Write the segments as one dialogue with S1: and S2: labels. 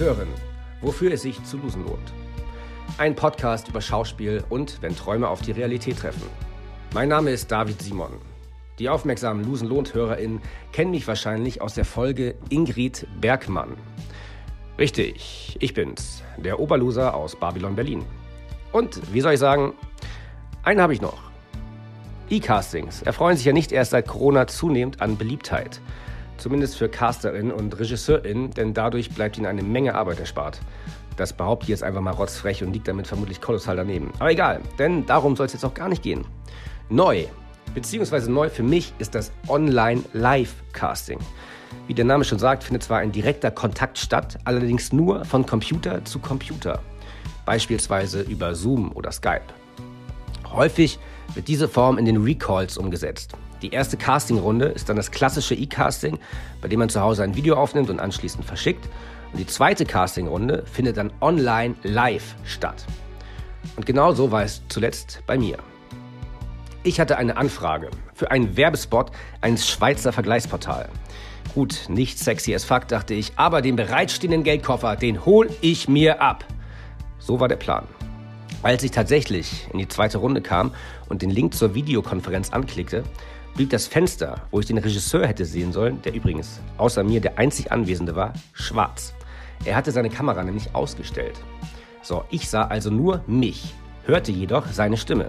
S1: hören, wofür es sich zu losen lohnt. Ein Podcast über Schauspiel und wenn Träume auf die Realität treffen. Mein Name ist David Simon. Die aufmerksamen Losen lohnt HörerInnen kennen mich wahrscheinlich aus der Folge Ingrid Bergmann. Richtig, ich bin's, der Oberloser aus Babylon Berlin. Und wie soll ich sagen, einen habe ich noch. E-Castings erfreuen sich ja nicht erst seit Corona zunehmend an Beliebtheit. Zumindest für CasterInnen und RegisseurInnen, denn dadurch bleibt ihnen eine Menge Arbeit erspart. Das behaupte ich jetzt einfach mal rotzfrech und liegt damit vermutlich kolossal daneben. Aber egal, denn darum soll es jetzt auch gar nicht gehen. Neu, beziehungsweise neu für mich, ist das Online-Live-Casting. Wie der Name schon sagt, findet zwar ein direkter Kontakt statt, allerdings nur von Computer zu Computer. Beispielsweise über Zoom oder Skype. Häufig wird diese Form in den Recalls umgesetzt. Die erste Castingrunde ist dann das klassische E-Casting, bei dem man zu Hause ein Video aufnimmt und anschließend verschickt. Und die zweite Castingrunde findet dann online live statt. Und genau so war es zuletzt bei mir. Ich hatte eine Anfrage für einen Werbespot eines Schweizer Vergleichsportal. Gut, nicht sexy as fuck, dachte ich, aber den bereitstehenden Geldkoffer, den hol ich mir ab. So war der Plan. Als ich tatsächlich in die zweite Runde kam und den Link zur Videokonferenz anklickte, blieb das Fenster, wo ich den Regisseur hätte sehen sollen, der übrigens außer mir der einzig Anwesende war, schwarz. Er hatte seine Kamera nämlich ausgestellt. So, ich sah also nur mich, hörte jedoch seine Stimme.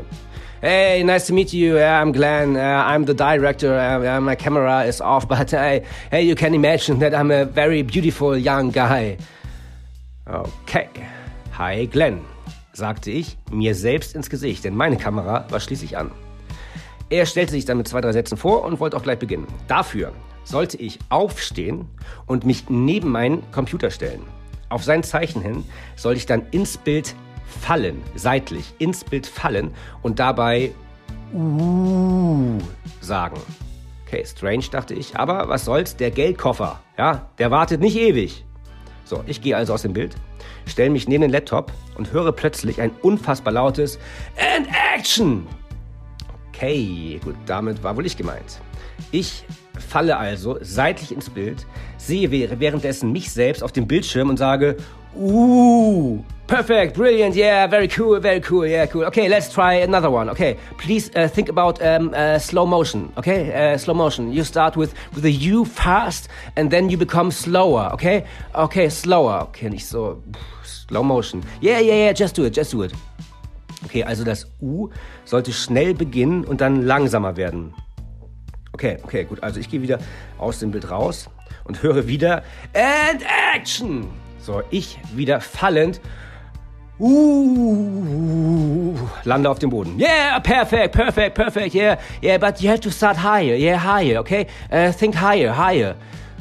S1: Hey, nice to meet you. Uh, I'm Glenn. Uh, I'm the director. Uh, my camera is off, but hey, you can imagine that I'm a very beautiful young guy. Okay. Hi, Glenn, sagte ich mir selbst ins Gesicht, denn meine Kamera war schließlich an. Er stellte sich dann mit zwei, drei Sätzen vor und wollte auch gleich beginnen. Dafür sollte ich aufstehen und mich neben meinen Computer stellen. Auf sein Zeichen hin sollte ich dann ins Bild fallen, seitlich ins Bild fallen und dabei uh sagen. Okay, strange dachte ich, aber was soll's, der Geldkoffer, ja, der wartet nicht ewig. So, ich gehe also aus dem Bild, stelle mich neben den Laptop und höre plötzlich ein unfassbar lautes And Action! Okay, gut, damit war wohl ich gemeint. Ich falle also seitlich ins Bild, sehe währenddessen mich selbst auf dem Bildschirm und sage, uh, perfect, brilliant, yeah, very cool, very cool, yeah, cool. Okay, let's try another one. Okay, please uh, think about um, uh, slow motion. Okay, uh, slow motion. You start with with a U fast and then you become slower. Okay, okay, slower. Okay, nicht so slow motion. Yeah, yeah, yeah, just do it, just do it. Okay, also das U sollte schnell beginnen und dann langsamer werden. Okay, okay, gut. Also ich gehe wieder aus dem Bild raus und höre wieder And Action! So, ich wieder fallend. Uh, lande auf dem Boden. Yeah, perfect, perfect, perfect. Yeah, yeah, but you have to start higher. Yeah, higher, okay? Uh, think higher, higher.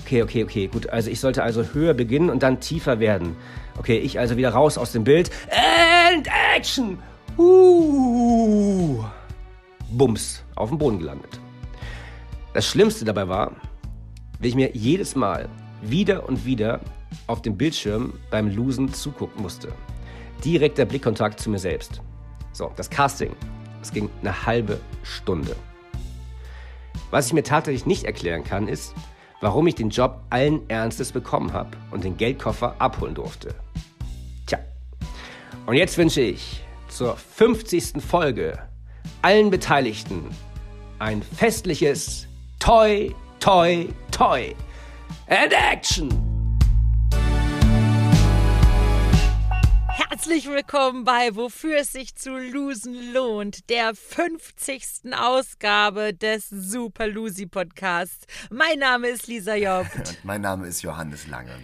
S1: Okay, okay, okay, gut. Also ich sollte also höher beginnen und dann tiefer werden. Okay, ich also wieder raus aus dem Bild. And Action! Uh, bums, auf dem Boden gelandet. Das Schlimmste dabei war, wie ich mir jedes Mal wieder und wieder auf dem Bildschirm beim Losen zugucken musste. Direkter Blickkontakt zu mir selbst. So, das Casting, es ging eine halbe Stunde. Was ich mir tatsächlich nicht erklären kann, ist, warum ich den Job allen Ernstes bekommen habe und den Geldkoffer abholen durfte. Tja, und jetzt wünsche ich zur 50. Folge allen Beteiligten ein festliches Toi, Toi, Toi and Action!
S2: Herzlich willkommen bei Wofür es sich zu losen lohnt, der 50. Ausgabe des Super Lucy Podcasts. Mein Name ist Lisa Job.
S3: Und mein Name ist Johannes Lange.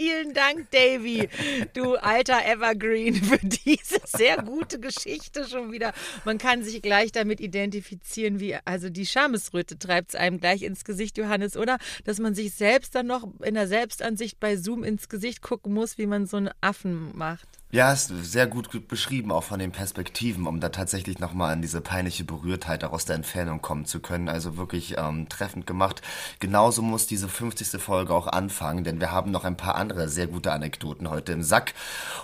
S2: Vielen Dank, Davy, du alter Evergreen, für diese sehr gute Geschichte schon wieder. Man kann sich gleich damit identifizieren, wie, also die Schamesröte treibt es einem gleich ins Gesicht, Johannes, oder? Dass man sich selbst dann noch in der Selbstansicht bei Zoom ins Gesicht gucken muss, wie man so einen Affen macht.
S3: Ja, ist sehr gut, beschrieben, auch von den Perspektiven, um da tatsächlich nochmal an diese peinliche Berührtheit aus der Entfernung kommen zu können. Also wirklich ähm, treffend gemacht. Genauso muss diese 50. Folge auch anfangen, denn wir haben noch ein paar andere sehr gute Anekdoten heute im Sack.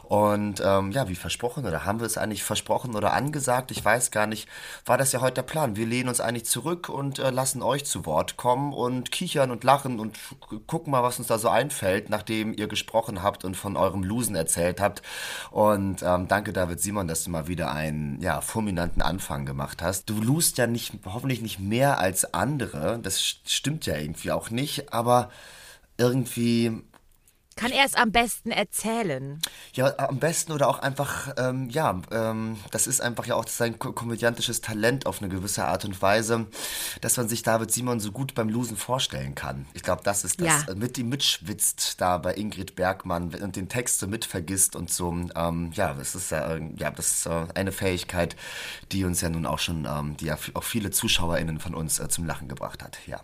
S3: Und ähm, ja, wie versprochen, oder haben wir es eigentlich versprochen oder angesagt? Ich weiß gar nicht, war das ja heute der Plan. Wir lehnen uns eigentlich zurück und äh, lassen euch zu Wort kommen und kichern und lachen und gucken mal, was uns da so einfällt, nachdem ihr gesprochen habt und von eurem Losen erzählt habt. Und ähm, danke, David Simon, dass du mal wieder einen ja, fulminanten Anfang gemacht hast. Du lust ja nicht, hoffentlich nicht mehr als andere. Das stimmt ja irgendwie auch nicht, aber irgendwie
S2: kann er es am besten erzählen?
S3: Ja, am besten oder auch einfach, ähm, ja, ähm, das ist einfach ja auch sein komödiantisches Talent auf eine gewisse Art und Weise, dass man sich David Simon so gut beim Losen vorstellen kann. Ich glaube, das ist das, ja. mit ihm mitschwitzt da bei Ingrid Bergmann und den Text so mitvergisst und so, ähm, ja, das ist ja, ja, das ist äh, eine Fähigkeit, die uns ja nun auch schon, ähm, die ja auch viele ZuschauerInnen von uns äh, zum Lachen gebracht hat, ja.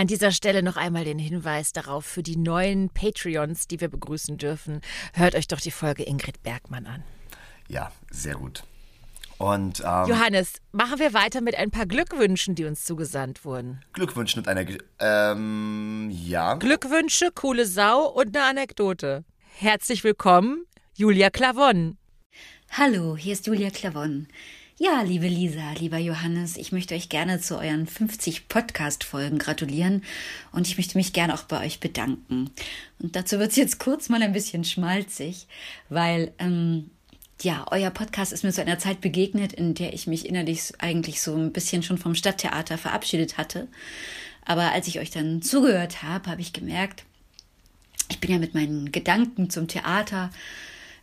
S2: An dieser Stelle noch einmal den Hinweis darauf für die neuen Patreons, die wir begrüßen dürfen. Hört euch doch die Folge Ingrid Bergmann an.
S3: Ja, sehr gut. Und,
S2: ähm, Johannes, machen wir weiter mit ein paar Glückwünschen, die uns zugesandt wurden.
S3: Glückwünsche und einer. Ähm, ja.
S2: Glückwünsche, coole Sau und eine Anekdote. Herzlich willkommen, Julia Klavon.
S4: Hallo, hier ist Julia Klavon. Ja, liebe Lisa, lieber Johannes, ich möchte euch gerne zu euren 50 Podcast-Folgen gratulieren und ich möchte mich gerne auch bei euch bedanken. Und dazu wird es jetzt kurz mal ein bisschen schmalzig, weil ähm, ja, euer Podcast ist mir zu einer Zeit begegnet, in der ich mich innerlich eigentlich so ein bisschen schon vom Stadttheater verabschiedet hatte. Aber als ich euch dann zugehört habe, habe ich gemerkt, ich bin ja mit meinen Gedanken zum Theater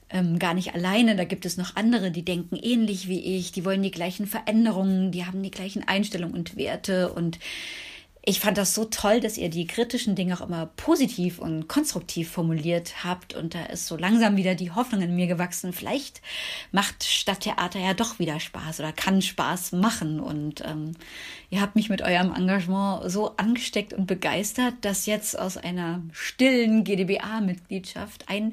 S4: ähm, gar nicht alleine. Da gibt es noch andere, die denken ähnlich wie ich, die wollen die gleichen Veränderungen, die haben die gleichen Einstellungen und Werte. Und ich fand das so toll, dass ihr die kritischen Dinge auch immer positiv und konstruktiv formuliert habt. Und da ist so langsam wieder die Hoffnung in mir gewachsen. Vielleicht macht Stadttheater ja doch wieder Spaß oder kann Spaß machen. Und ähm, ihr habt mich mit eurem Engagement so angesteckt und begeistert, dass jetzt aus einer stillen GdBA-Mitgliedschaft ein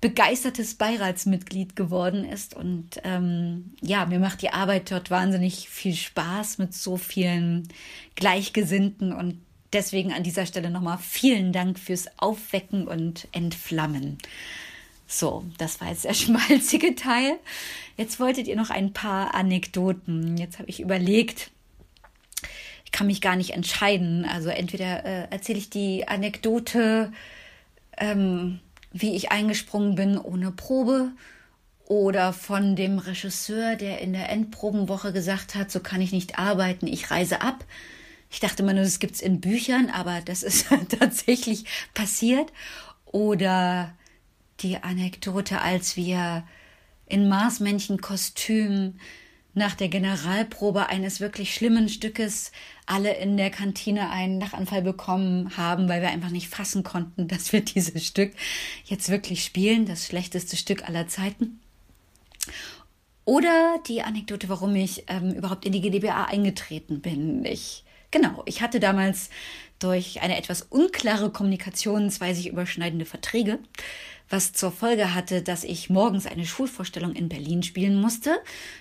S4: begeistertes Beiratsmitglied geworden ist. Und ähm, ja, mir macht die Arbeit dort wahnsinnig viel Spaß mit so vielen Gleichgesinnten. Und deswegen an dieser Stelle nochmal vielen Dank fürs Aufwecken und Entflammen. So, das war jetzt der schmalzige Teil. Jetzt wolltet ihr noch ein paar Anekdoten. Jetzt habe ich überlegt, ich kann mich gar nicht entscheiden. Also entweder äh, erzähle ich die Anekdote ähm, wie ich eingesprungen bin ohne Probe oder von dem Regisseur, der in der Endprobenwoche gesagt hat, so kann ich nicht arbeiten, ich reise ab. Ich dachte immer nur, das gibt's in Büchern, aber das ist tatsächlich passiert. Oder die Anekdote, als wir in Marsmännchenkostüm nach der Generalprobe eines wirklich schlimmen Stückes alle in der Kantine einen Lachanfall bekommen haben, weil wir einfach nicht fassen konnten, dass wir dieses Stück jetzt wirklich spielen, das schlechteste Stück aller Zeiten. Oder die Anekdote, warum ich ähm, überhaupt in die GdBA eingetreten bin. Ich, genau, ich hatte damals durch eine etwas unklare Kommunikation zwei sich überschneidende Verträge was zur Folge hatte, dass ich morgens eine Schulvorstellung in Berlin spielen musste,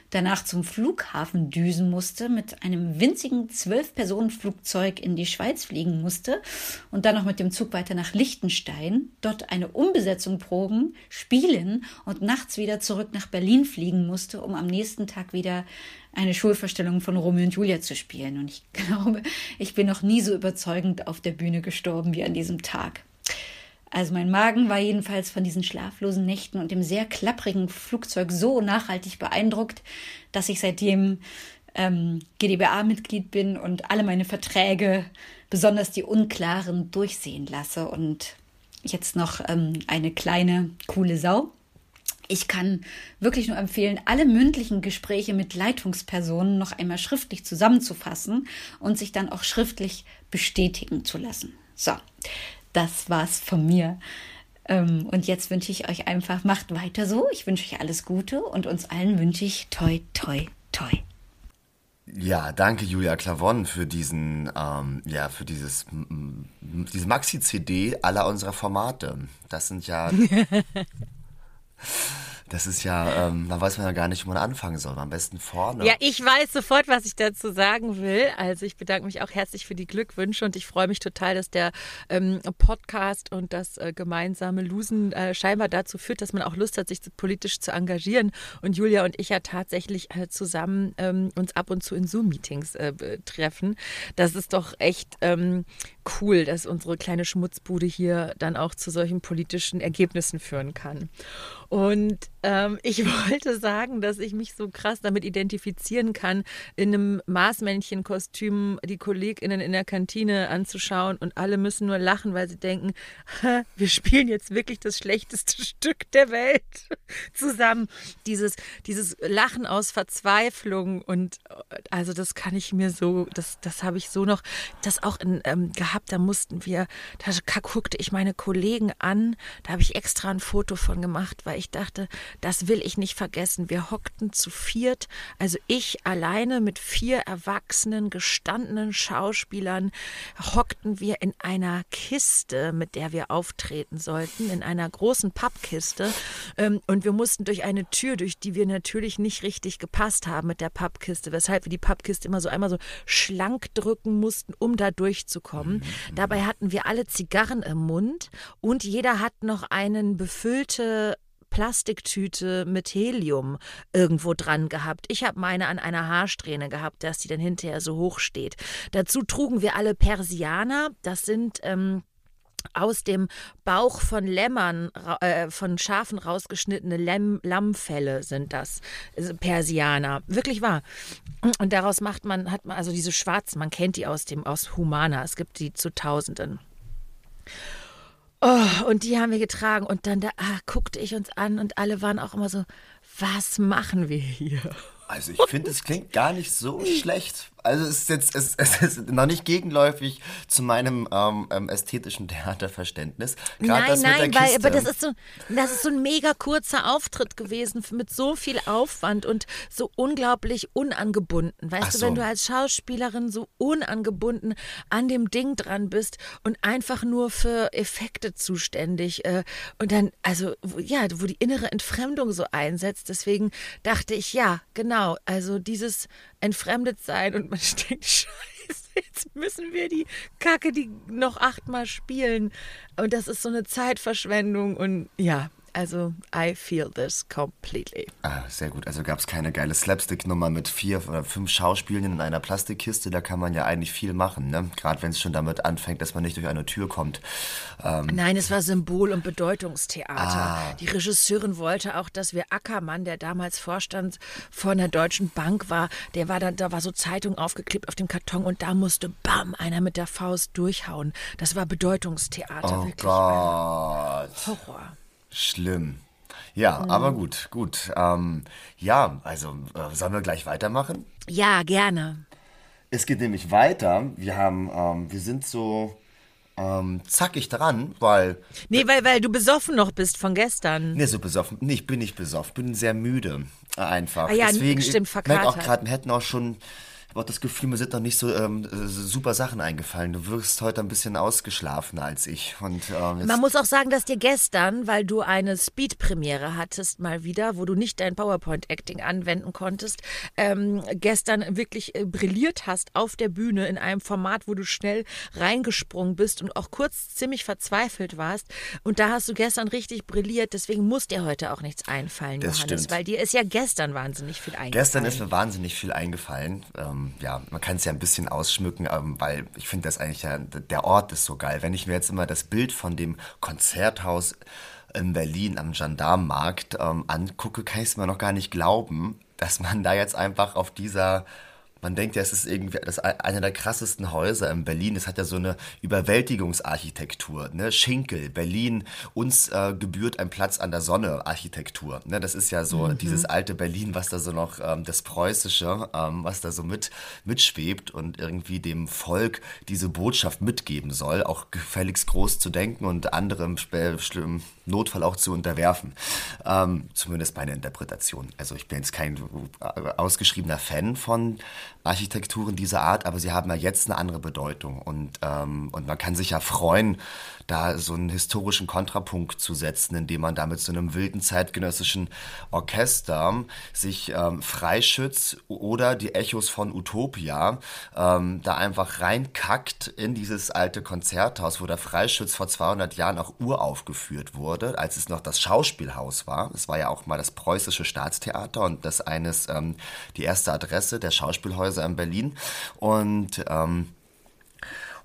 S4: danach zum Flughafen düsen musste, mit einem winzigen Zwölf-Personen-Flugzeug in die Schweiz fliegen musste und dann noch mit dem Zug weiter nach Liechtenstein, dort eine Umbesetzung proben, spielen und nachts wieder zurück nach Berlin fliegen musste, um am nächsten Tag wieder eine Schulvorstellung von Romeo und Julia zu spielen. Und ich glaube, ich bin noch nie so überzeugend auf der Bühne gestorben wie an diesem Tag. Also mein Magen war jedenfalls von diesen schlaflosen Nächten und dem sehr klapprigen Flugzeug so nachhaltig beeindruckt, dass ich seitdem ähm, GdBA-Mitglied bin und alle meine Verträge, besonders die unklaren, durchsehen lasse. Und jetzt noch ähm, eine kleine, coole Sau. Ich kann wirklich nur empfehlen, alle mündlichen Gespräche mit Leitungspersonen noch einmal schriftlich zusammenzufassen und sich dann auch schriftlich bestätigen zu lassen. So, das war's von mir. Ähm, und jetzt wünsche ich euch einfach, macht weiter so. Ich wünsche euch alles Gute und uns allen wünsche ich toi, toi, toi.
S3: Ja, danke Julia Klavon für diesen, ähm, ja, für dieses, diese Maxi-CD aller unserer Formate. Das sind ja Das ist ja, ähm, da weiß man ja gar nicht, wo man anfangen soll. Am besten vorne.
S2: Ja, ich weiß sofort, was ich dazu sagen will. Also ich bedanke mich auch herzlich für die Glückwünsche und ich freue mich total, dass der ähm, Podcast und das äh, gemeinsame Losen äh, scheinbar dazu führt, dass man auch Lust hat, sich politisch zu engagieren. Und Julia und ich ja tatsächlich äh, zusammen ähm, uns ab und zu in Zoom-Meetings äh, treffen. Das ist doch echt ähm, cool, dass unsere kleine Schmutzbude hier dann auch zu solchen politischen Ergebnissen führen kann. Und ähm, ich wollte sagen, dass ich mich so krass damit identifizieren kann, in einem Maßmännchenkostüm die KollegInnen in der Kantine anzuschauen und alle müssen nur lachen, weil sie denken, wir spielen jetzt wirklich das schlechteste Stück der Welt zusammen. Dieses, dieses Lachen aus Verzweiflung und also das kann ich mir so, das, das habe ich so noch, das auch in, ähm, gehabt, da mussten wir, da guckte ich meine Kollegen an, da habe ich extra ein Foto von gemacht, weil ich ich dachte, das will ich nicht vergessen. Wir hockten zu viert, also ich alleine mit vier erwachsenen, gestandenen Schauspielern, hockten wir in einer Kiste, mit der wir auftreten sollten, in einer großen Pappkiste. Ähm, und wir mussten durch eine Tür, durch die wir natürlich nicht richtig gepasst haben mit der Pappkiste, weshalb wir die Pappkiste immer so einmal so schlank drücken mussten, um da durchzukommen. Mhm. Dabei hatten wir alle Zigarren im Mund und jeder hat noch einen befüllte Plastiktüte mit Helium irgendwo dran gehabt. Ich habe meine an einer Haarsträhne gehabt, dass die dann hinterher so hoch steht. Dazu trugen wir alle Persianer. Das sind ähm, aus dem Bauch von Lämmern, äh, von Schafen rausgeschnittene Lämm, Lammfelle sind das, also Persianer. Wirklich wahr. Und daraus macht man, hat man also diese schwarzen, man kennt die aus dem, aus Humana. Es gibt die zu Tausenden. Oh, und die haben wir getragen und dann da ah, guckte ich uns an und alle waren auch immer so, was machen wir hier?
S3: Also ich finde, es klingt gar nicht so schlecht. Also es ist jetzt es, es ist noch nicht gegenläufig zu meinem ähm, ähm ästhetischen Theaterverständnis.
S2: Grad nein, nein, weil aber das ist so das ist so ein mega kurzer Auftritt gewesen mit so viel Aufwand und so unglaublich unangebunden. Weißt so. du, wenn du als Schauspielerin so unangebunden an dem Ding dran bist und einfach nur für Effekte zuständig äh, und dann also ja, wo die innere Entfremdung so einsetzt. Deswegen dachte ich ja, genau, also dieses entfremdet sein und man denkt, scheiße, jetzt müssen wir die Kacke die noch achtmal spielen. Und das ist so eine Zeitverschwendung und ja, also, I feel this completely.
S3: Ah, sehr gut. Also gab es keine geile Slapstick-Nummer mit vier oder fünf Schauspielern in einer Plastikkiste. Da kann man ja eigentlich viel machen, ne? Gerade wenn es schon damit anfängt, dass man nicht durch eine Tür kommt.
S2: Ähm Nein, es war Symbol- und Bedeutungstheater. Ah. Die Regisseurin wollte auch, dass wir Ackermann, der damals Vorstand von der Deutschen Bank war, der war dann, da war so Zeitung aufgeklebt auf dem Karton und da musste bam einer mit der Faust durchhauen. Das war Bedeutungstheater.
S3: Oh wirklich. Gott.
S2: Horror.
S3: Schlimm. Ja, mhm. aber gut, gut. Ähm, ja, also äh, sollen wir gleich weitermachen?
S2: Ja, gerne.
S3: Es geht nämlich weiter. Wir haben, ähm, wir sind so ähm, zackig dran, weil.
S2: Nee, weil, weil du besoffen noch bist von gestern.
S3: Nee, so besoffen. Nee, ich bin nicht besoffen. Bin sehr müde. Einfach. Ah
S2: ja, Deswegen, stimmt, verkatert.
S3: Ich merke auch gerade, wir hätten auch schon habe auch das Gefühl, mir sind noch nicht so ähm, super Sachen eingefallen. Du wirkst heute ein bisschen ausgeschlafener als ich. Und,
S2: ähm, Man muss auch sagen, dass dir gestern, weil du eine Speed-Premiere hattest, mal wieder, wo du nicht dein PowerPoint-Acting anwenden konntest, ähm, gestern wirklich äh, brilliert hast auf der Bühne in einem Format, wo du schnell reingesprungen bist und auch kurz ziemlich verzweifelt warst. Und da hast du gestern richtig brilliert. Deswegen muss dir heute auch nichts einfallen, das Johannes, stimmt. weil dir ist ja gestern wahnsinnig viel eingefallen.
S3: Gestern ist mir wahnsinnig viel eingefallen. Ähm, ja, man kann es ja ein bisschen ausschmücken, ähm, weil ich finde das eigentlich ja, der Ort ist so geil. Wenn ich mir jetzt immer das Bild von dem Konzerthaus in Berlin am Gendarmenmarkt ähm, angucke, kann ich es mir noch gar nicht glauben, dass man da jetzt einfach auf dieser man denkt ja, es ist irgendwie das einer der krassesten Häuser in Berlin. Es hat ja so eine Überwältigungsarchitektur. Ne? Schinkel, Berlin, uns äh, gebührt ein Platz an der Sonne Architektur. Ne? Das ist ja so mhm. dieses alte Berlin, was da so noch, ähm, das Preußische, ähm, was da so mit, mitschwebt und irgendwie dem Volk diese Botschaft mitgeben soll, auch gefälligst groß zu denken und andere im, im Notfall auch zu unterwerfen. Ähm, zumindest meine Interpretation. Also ich bin jetzt kein äh, ausgeschriebener Fan von Architekturen dieser Art, aber sie haben ja jetzt eine andere Bedeutung. Und, ähm, und man kann sich ja freuen, da so einen historischen Kontrapunkt zu setzen, indem man da mit so einem wilden zeitgenössischen Orchester sich ähm, Freischütz oder die Echos von Utopia ähm, da einfach reinkackt in dieses alte Konzerthaus, wo der Freischütz vor 200 Jahren auch uraufgeführt wurde, als es noch das Schauspielhaus war. Es war ja auch mal das preußische Staatstheater und das eines ähm, die erste Adresse der Schauspielhäuser in Berlin und ähm,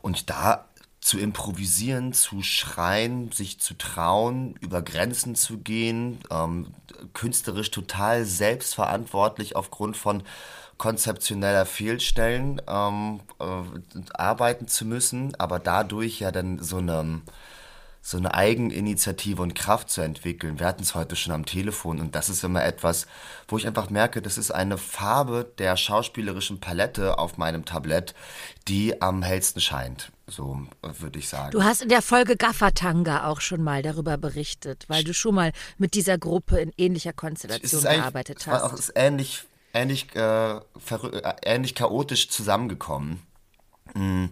S3: und da zu improvisieren, zu schreien, sich zu trauen, über Grenzen zu gehen, ähm, künstlerisch total selbstverantwortlich aufgrund von konzeptioneller Fehlstellen ähm, äh, arbeiten zu müssen, aber dadurch ja dann so eine so eine Eigeninitiative und Kraft zu entwickeln. Wir hatten es heute schon am Telefon und das ist immer etwas, wo ich einfach merke, das ist eine Farbe der schauspielerischen Palette auf meinem Tablett, die am hellsten scheint. So würde ich sagen.
S2: Du hast in der Folge Gaffatanga auch schon mal darüber berichtet, weil du schon mal mit dieser Gruppe in ähnlicher Konstellation gearbeitet hast.
S3: Es ist ähnlich, ähnlich, äh, äh, ähnlich chaotisch zusammengekommen. Mhm.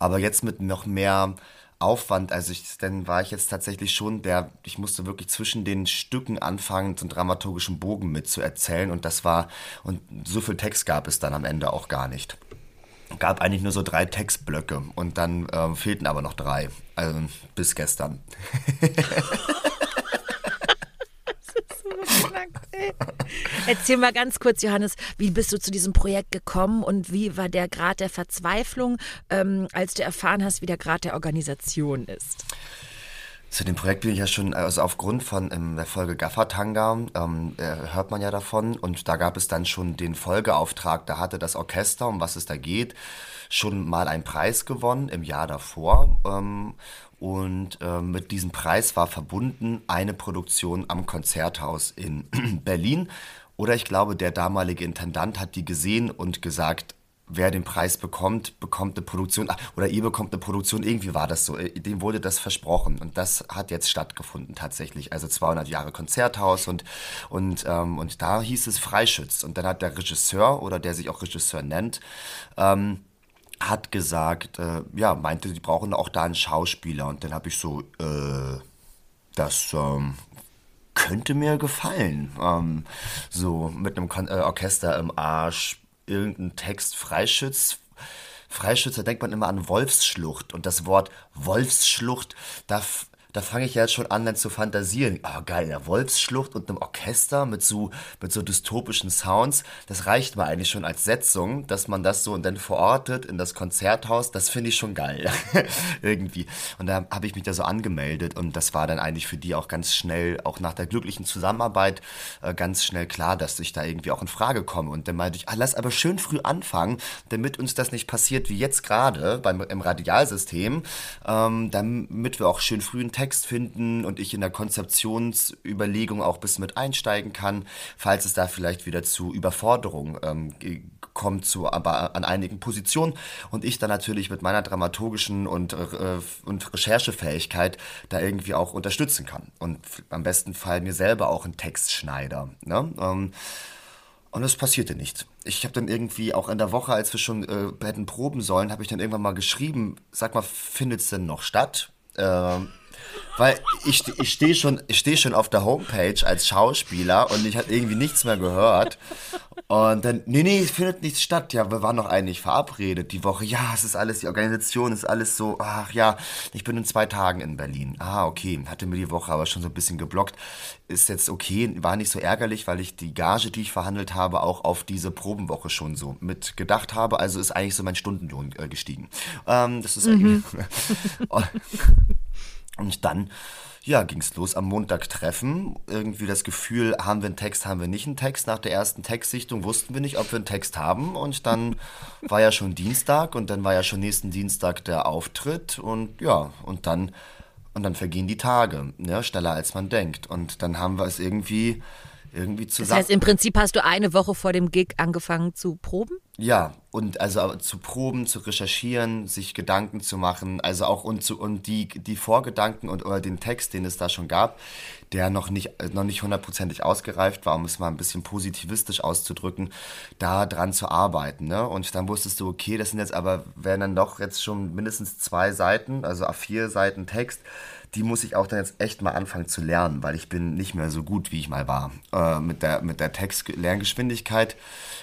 S3: Aber jetzt mit noch mehr Aufwand, also ich, dann war ich jetzt tatsächlich schon der, ich musste wirklich zwischen den Stücken anfangen, so einen dramaturgischen Bogen mitzuerzählen und das war, und so viel Text gab es dann am Ende auch gar nicht. Gab eigentlich nur so drei Textblöcke und dann äh, fehlten aber noch drei, also bis gestern.
S2: Erzähl mal ganz kurz, Johannes, wie bist du zu diesem Projekt gekommen und wie war der Grad der Verzweiflung, ähm, als du erfahren hast, wie der Grad der Organisation ist?
S3: Zu dem Projekt bin ich ja schon, also aufgrund von ähm, der Folge Gaffatanga ähm, äh, hört man ja davon. Und da gab es dann schon den Folgeauftrag, da hatte das Orchester, um was es da geht, schon mal einen Preis gewonnen im Jahr davor. Ähm, und äh, mit diesem Preis war verbunden eine Produktion am Konzerthaus in Berlin. Oder ich glaube, der damalige Intendant hat die gesehen und gesagt, wer den Preis bekommt, bekommt eine Produktion, oder ihr bekommt eine Produktion, irgendwie war das so, äh, dem wurde das versprochen. Und das hat jetzt stattgefunden tatsächlich, also 200 Jahre Konzerthaus und, und, ähm, und da hieß es Freischütz. Und dann hat der Regisseur oder der sich auch Regisseur nennt, ähm, hat gesagt, äh, ja, meinte, die brauchen auch da einen Schauspieler und dann habe ich so, äh, das ähm, könnte mir gefallen. Ähm, so mit einem Kon äh, Orchester im Arsch, irgendein Text freischützt. Freischützer denkt man immer an Wolfsschlucht und das Wort Wolfsschlucht, da da fange ich ja jetzt schon an, dann zu fantasieren. Oh, geil, eine Wolfsschlucht und einem Orchester mit so, mit so dystopischen Sounds. Das reicht mir eigentlich schon als Setzung, dass man das so und dann verortet in das Konzerthaus. Das finde ich schon geil. Irgendwie. Und da habe ich mich da so angemeldet und das war dann eigentlich für die auch ganz schnell, auch nach der glücklichen Zusammenarbeit, äh, ganz schnell klar, dass ich da irgendwie auch in Frage komme. Und dann meinte ich, ah, lass aber schön früh anfangen, damit uns das nicht passiert wie jetzt gerade beim, im Radialsystem, ähm, damit wir auch schön früh einen Text Text finden und ich in der Konzeptionsüberlegung auch bis mit einsteigen kann, falls es da vielleicht wieder zu Überforderung ähm, kommt, zu, aber an einigen Positionen und ich dann natürlich mit meiner dramaturgischen und, äh, und Recherchefähigkeit da irgendwie auch unterstützen kann und am besten Fall mir selber auch einen Text schneide. Ne? Ähm, und es passierte nicht. Ich habe dann irgendwie auch in der Woche, als wir schon äh, hätten proben sollen, habe ich dann irgendwann mal geschrieben, sag mal, findet es denn noch statt? Ähm, weil ich, ich stehe schon, steh schon auf der Homepage als Schauspieler und ich hatte irgendwie nichts mehr gehört. Und dann, nee, nee, es findet nichts statt. Ja, wir waren doch eigentlich verabredet die Woche. Ja, es ist alles, die Organisation ist alles so, ach ja, ich bin in zwei Tagen in Berlin. Ah, okay, hatte mir die Woche aber schon so ein bisschen geblockt. Ist jetzt okay, war nicht so ärgerlich, weil ich die Gage, die ich verhandelt habe, auch auf diese Probenwoche schon so mit gedacht habe. Also ist eigentlich so mein Stundenlohn äh, gestiegen. Ähm, das ist mhm. Und dann, ja, ging es los am Montag treffen. Irgendwie das Gefühl, haben wir einen Text, haben wir nicht einen Text. Nach der ersten Textsichtung wussten wir nicht, ob wir einen Text haben. Und dann war ja schon Dienstag und dann war ja schon nächsten Dienstag der Auftritt. Und ja, und dann, und dann vergehen die Tage, ja, schneller als man denkt. Und dann haben wir es irgendwie, irgendwie zusammen. Das
S2: heißt, im Prinzip hast du eine Woche vor dem Gig angefangen zu proben?
S3: Ja, und also zu proben, zu recherchieren, sich Gedanken zu machen, also auch und, zu, und die, die Vorgedanken und oder den Text, den es da schon gab, der noch nicht, noch nicht hundertprozentig ausgereift war, um es mal ein bisschen positivistisch auszudrücken, da dran zu arbeiten. Ne? Und dann wusstest du, okay, das sind jetzt aber, werden dann doch jetzt schon mindestens zwei Seiten, also A4 Seiten Text, die muss ich auch dann jetzt echt mal anfangen zu lernen, weil ich bin nicht mehr so gut, wie ich mal war äh, mit der, mit der Textlerngeschwindigkeit.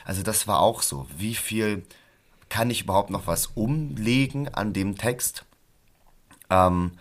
S3: Also das war auch so. Wie viel kann ich überhaupt noch was umlegen an dem Text? Ähm,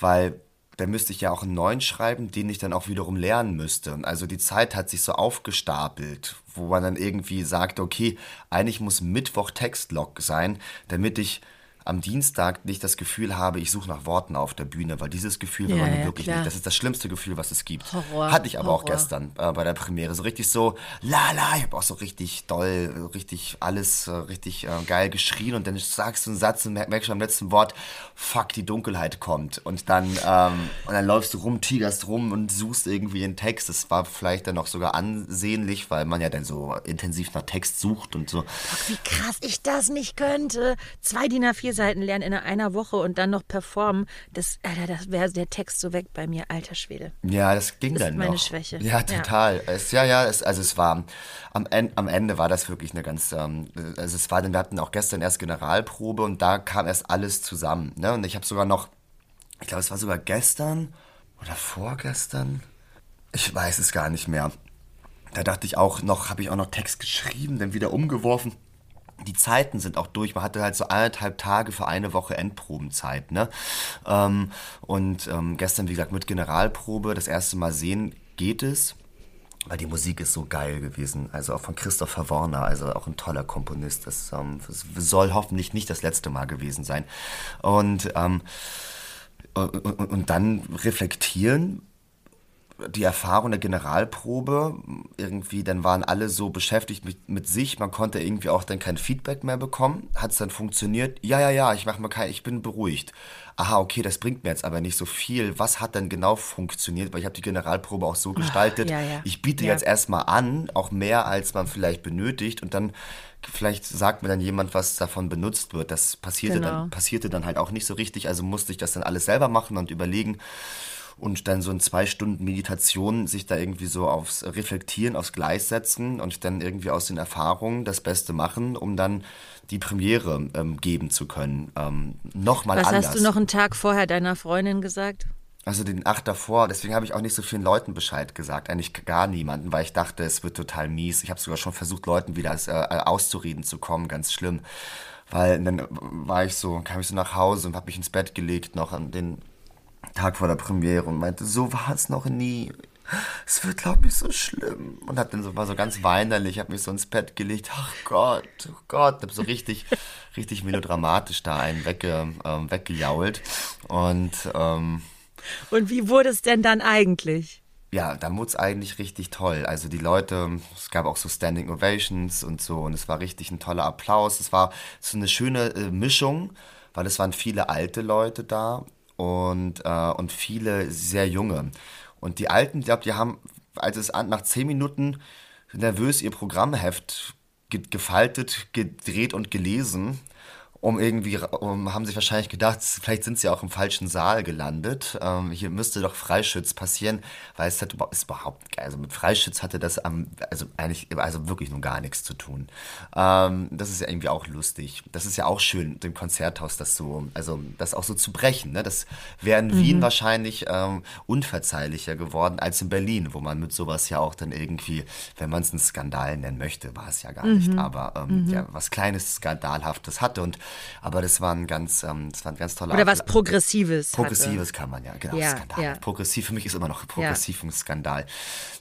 S3: weil da müsste ich ja auch einen neuen schreiben, den ich dann auch wiederum lernen müsste. Also die Zeit hat sich so aufgestapelt, wo man dann irgendwie sagt, okay, eigentlich muss Mittwoch Textlog sein, damit ich am Dienstag nicht das Gefühl habe, ich suche nach Worten auf der Bühne, weil dieses Gefühl will ja, man ja, wirklich klar. nicht. Das ist das schlimmste Gefühl, was es gibt. Horror, Hatte ich aber Horror. auch gestern äh, bei der Premiere. So richtig so, la la, ich habe auch so richtig doll, richtig alles äh, richtig äh, geil geschrien und dann sagst du einen Satz und merkst schon am letzten Wort, fuck, die Dunkelheit kommt. Und dann, ähm, und dann läufst du rum, tigerst rum und suchst irgendwie den Text. Das war vielleicht dann auch sogar ansehnlich, weil man ja dann so intensiv nach Text sucht und so.
S2: Fuck, wie krass ich das nicht könnte. Zwei DIN A4 Seiten lernen in einer Woche und dann noch performen, das, Alter, das wäre der Text so weg bei mir, alter Schwede.
S3: Ja, das ging
S2: das
S3: dann
S2: ist meine
S3: noch.
S2: Schwäche.
S3: Ja, total. Ja, es, ja, ja es, also es war, am, am Ende war das wirklich eine ganz, ähm, also es war, wir hatten auch gestern erst Generalprobe und da kam erst alles zusammen. Ne? Und ich habe sogar noch, ich glaube, es war sogar gestern oder vorgestern, ich weiß es gar nicht mehr. Da dachte ich auch noch, habe ich auch noch Text geschrieben, dann wieder umgeworfen die Zeiten sind auch durch. Man hatte halt so anderthalb Tage für eine Woche Endprobenzeit. Ne? Ähm, und ähm, gestern, wie gesagt, mit Generalprobe das erste Mal sehen geht es. Weil die Musik ist so geil gewesen. Also auch von Christopher Warner, also auch ein toller Komponist. Das, ähm, das soll hoffentlich nicht das letzte Mal gewesen sein. Und, ähm, und, und dann reflektieren, die Erfahrung der Generalprobe, irgendwie, dann waren alle so beschäftigt mit, mit sich, man konnte irgendwie auch dann kein Feedback mehr bekommen. Hat es dann funktioniert? Ja, ja, ja, ich mach mal kein, ich bin beruhigt. Aha, okay, das bringt mir jetzt aber nicht so viel. Was hat denn genau funktioniert? Weil ich habe die Generalprobe auch so gestaltet. Ja, ja. Ich biete ja. jetzt erstmal an, auch mehr als man vielleicht benötigt und dann vielleicht sagt mir dann jemand, was davon benutzt wird. Das passierte, genau. dann, passierte dann halt auch nicht so richtig, also musste ich das dann alles selber machen und überlegen und dann so in zwei Stunden Meditation sich da irgendwie so aufs Reflektieren, aufs Gleis setzen und dann irgendwie aus den Erfahrungen das Beste machen, um dann die Premiere ähm, geben zu können. Ähm, Nochmal anders.
S2: Was hast du noch einen Tag vorher deiner Freundin gesagt?
S3: Also den Acht davor, deswegen habe ich auch nicht so vielen Leuten Bescheid gesagt, eigentlich gar niemanden, weil ich dachte, es wird total mies. Ich habe sogar schon versucht, Leuten wieder äh, auszureden zu kommen, ganz schlimm. Weil dann war ich so, kam ich so nach Hause und habe mich ins Bett gelegt, noch an den Tag vor der Premiere und meinte, so war es noch nie. Es wird, glaube ich, so schlimm. Und hat dann so, war so ganz weinerlich, hat mich so ins Bett gelegt. Ach Gott, oh Gott. Hab so richtig, richtig melodramatisch da einen wegge, ähm, weggejault. Und, ähm,
S2: und wie wurde es denn dann eigentlich?
S3: Ja, dann wurde es eigentlich richtig toll. Also die Leute, es gab auch so Standing Ovations und so und es war richtig ein toller Applaus. Es war so eine schöne äh, Mischung, weil es waren viele alte Leute da und, äh, und viele sehr junge. Und die Alten, ich glaube, die haben, als es nach zehn Minuten nervös ihr Programmheft gefaltet, gedreht und gelesen um irgendwie, um, haben sich wahrscheinlich gedacht, vielleicht sind sie auch im falschen Saal gelandet. Ähm, hier müsste doch Freischütz passieren, weil es hat ist überhaupt, also mit Freischütz hatte das am, also eigentlich, also wirklich nur gar nichts zu tun. Ähm, das ist ja irgendwie auch lustig. Das ist ja auch schön, dem Konzerthaus das so, also das auch so zu brechen. Ne? Das wäre in mhm. Wien wahrscheinlich ähm, unverzeihlicher geworden als in Berlin, wo man mit sowas ja auch dann irgendwie, wenn man es einen Skandal nennen möchte, war es ja gar mhm. nicht, aber ähm, mhm. ja, was kleines Skandalhaftes hatte und aber das war ein ganz, ähm, das war ein ganz toller
S2: Oder was Progressives.
S3: Progressives hatte. kann man ja, genau. Ja, Skandal. Ja. Progressiv für mich ist immer noch progressiv ja. ein Skandal.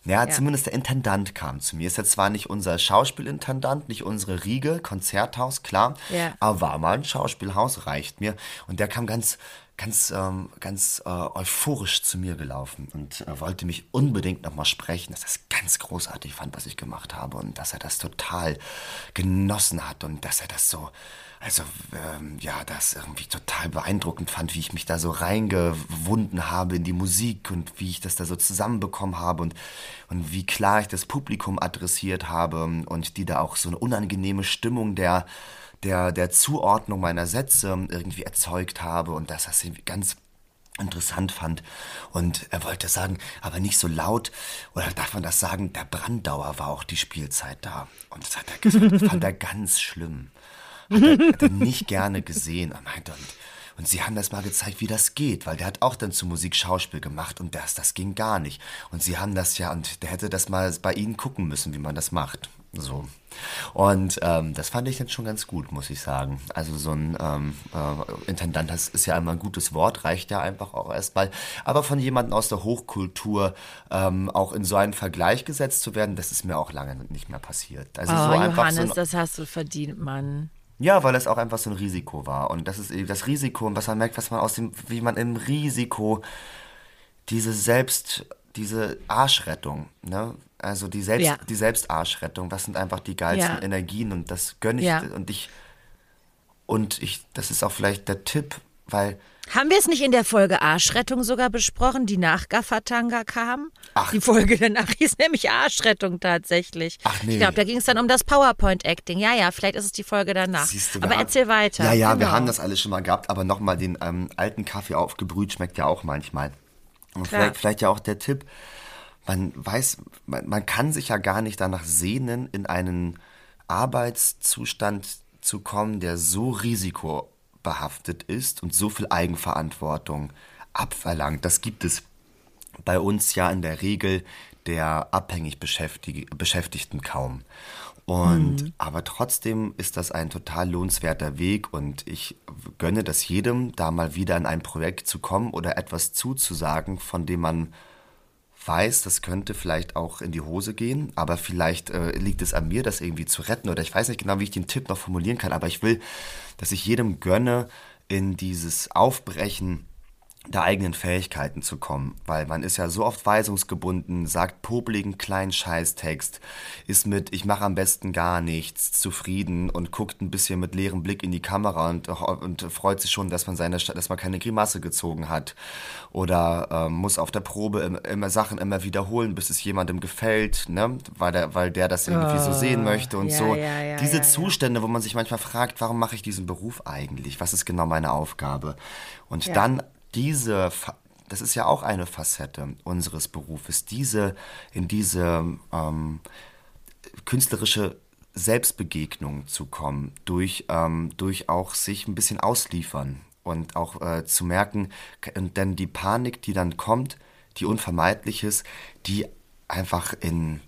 S3: Ja, ja, zumindest der Intendant kam zu mir. Ist jetzt zwar nicht unser Schauspielintendant, nicht unsere Riege, Konzerthaus, klar, aber war mal ein Schauspielhaus, reicht mir. Und der kam ganz ganz, ähm, ganz äh, euphorisch zu mir gelaufen und äh, wollte mich unbedingt nochmal sprechen, dass er es ganz großartig fand, was ich gemacht habe und dass er das total genossen hat und dass er das so also ähm, ja, das irgendwie total beeindruckend fand, wie ich mich da so reingewunden habe in die Musik und wie ich das da so zusammenbekommen habe und, und wie klar ich das Publikum adressiert habe und die da auch so eine unangenehme Stimmung der, der, der Zuordnung meiner Sätze irgendwie erzeugt habe und dass das irgendwie ganz interessant fand. Und er wollte sagen, aber nicht so laut, oder darf man das sagen, der Brandauer war auch die Spielzeit da. Und das hat er gesagt, fand er ganz schlimm. Hat er, hat er nicht gerne gesehen. Er meinte, und, und sie haben das mal gezeigt, wie das geht, weil der hat auch dann zu Musik Schauspiel gemacht und das, das ging gar nicht. Und sie haben das ja, und der hätte das mal bei ihnen gucken müssen, wie man das macht. So. Und ähm, das fand ich dann schon ganz gut, muss ich sagen. Also so ein ähm, äh, Intendant das ist ja immer ein gutes Wort, reicht ja einfach auch erstmal. Aber von jemandem aus der Hochkultur ähm, auch in so einen Vergleich gesetzt zu werden, das ist mir auch lange nicht mehr passiert. Also
S2: oh,
S3: so
S2: Johannes,
S3: einfach so
S2: das hast du verdient, Mann.
S3: Ja, weil es auch einfach so ein Risiko war. Und das ist eben das Risiko und was man merkt, was man aus dem, wie man im Risiko diese Selbst, diese Arschrettung, ne? Also die Selbst,
S2: Ja.
S3: die Selbstarschrettung, das sind einfach die geilsten
S2: Ja.
S3: Energien und das gönne ich
S2: Ja.
S3: und ich und ich, das ist auch vielleicht der Tipp, weil
S2: Haben wir es nicht in der Folge Arschrettung sogar besprochen, die nach Gaffatanga kam?
S3: Ach.
S2: Die Folge danach hieß nämlich Arschrettung tatsächlich.
S3: Ach, nee.
S2: Ich glaube, da ging es dann um das PowerPoint-Acting. Ja, ja, vielleicht ist es die Folge danach.
S3: Siehst du,
S2: Aber
S3: wir
S2: erzähl weiter.
S3: Ja, ja, wir
S2: Genau.
S3: haben das alles schon mal gehabt, aber nochmal den ähm, alten Kaffee aufgebrüht schmeckt ja auch manchmal. Und
S2: Klar.
S3: vielleicht, vielleicht ja auch der Tipp, man weiß, man, man kann sich ja gar nicht danach sehnen, in einen Arbeitszustand zu kommen, der so risikobehaftet ist und so viel Eigenverantwortung abverlangt. Das gibt es bei uns ja in der Regel der abhängig Beschäftig Beschäftigten kaum. Und aber trotzdem ist das ein total lohnenswerter Weg und ich gönne das jedem, da mal wieder in ein Projekt zu kommen oder etwas zuzusagen, von dem man weiß, das könnte vielleicht auch in die Hose gehen, aber vielleicht äh, liegt es an mir, das irgendwie zu retten oder ich weiß nicht genau, wie ich den Tipp noch formulieren kann, aber ich will, dass ich jedem gönne, in dieses Aufbrechen der eigenen Fähigkeiten zu kommen, weil man ist ja so oft weisungsgebunden, sagt popligen kleinen Scheißtext, ist mit ich mache am besten gar nichts zufrieden und guckt ein bisschen mit leerem Blick in die Kamera und, und freut sich schon, dass man seine dass man keine Grimasse gezogen hat oder ähm, muss auf der Probe immer, Sachen immer wiederholen, bis es jemandem gefällt, ne, weil der weil der das irgendwie so sehen möchte und
S2: ja,
S3: so.
S2: ja, ja,
S3: Diese. Zustände, wo man sich manchmal fragt, warum mache ich diesen Beruf eigentlich? Was ist genau meine Aufgabe? Und dann diese, das ist ja auch eine Facette unseres Berufes, diese, in diese ähm, künstlerische Selbstbegegnung zu kommen, durch, ähm, durch auch sich ein bisschen ausliefern und auch äh, zu merken, denn die Panik, die dann kommt, die unvermeidlich ist, die einfach in,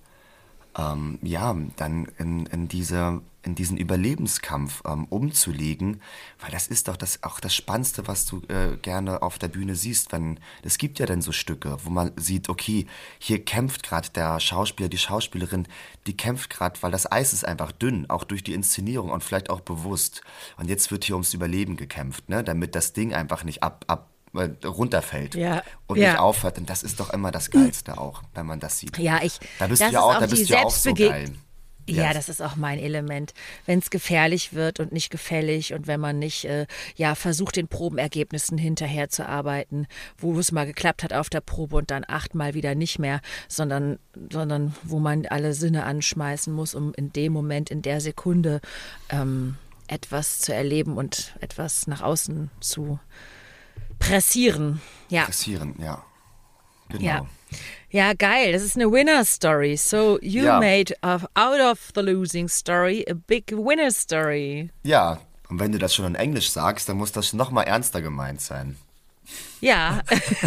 S3: ähm, ja, dann in, in, diese, in diesen Überlebenskampf ähm, umzulegen, weil das ist doch das, auch das Spannendste, was du äh, gerne auf der Bühne siehst. Wenn, es gibt ja dann so Stücke, wo man sieht, okay, hier kämpft gerade der Schauspieler, die Schauspielerin, die kämpft gerade, weil das Eis ist einfach dünn, auch durch die Inszenierung und vielleicht auch bewusst. Und jetzt wird hier ums Überleben gekämpft, ne, damit das Ding einfach nicht ab, ab runterfällt
S2: Ja,
S3: und
S2: ja.
S3: nicht aufhört. Und das ist doch immer das Geilste auch, wenn man das sieht.
S2: Ja, ich.
S3: Da bist du ja auch, da
S2: die
S3: bist du ja auch so geil.
S2: Ja,
S3: Yes.
S2: das ist auch mein Element. Wenn es gefährlich wird und nicht gefällig und wenn man nicht äh, ja versucht, den Probenergebnissen hinterher zu arbeiten, wo es mal geklappt hat auf der Probe und dann achtmal wieder nicht mehr, sondern, sondern wo man alle Sinne anschmeißen muss, um in dem Moment, in der Sekunde ähm, etwas zu erleben und etwas nach außen zu pressieren. Ja.
S3: Passieren, ja. Genau.
S2: Ja. Ja, geil. Das ist eine Winner Story. So you
S3: Ja.
S2: made of, out of the losing story a big winner story.
S3: Ja, und wenn du das schon in Englisch sagst, dann muss das noch mal ernster gemeint sein.
S2: Ja.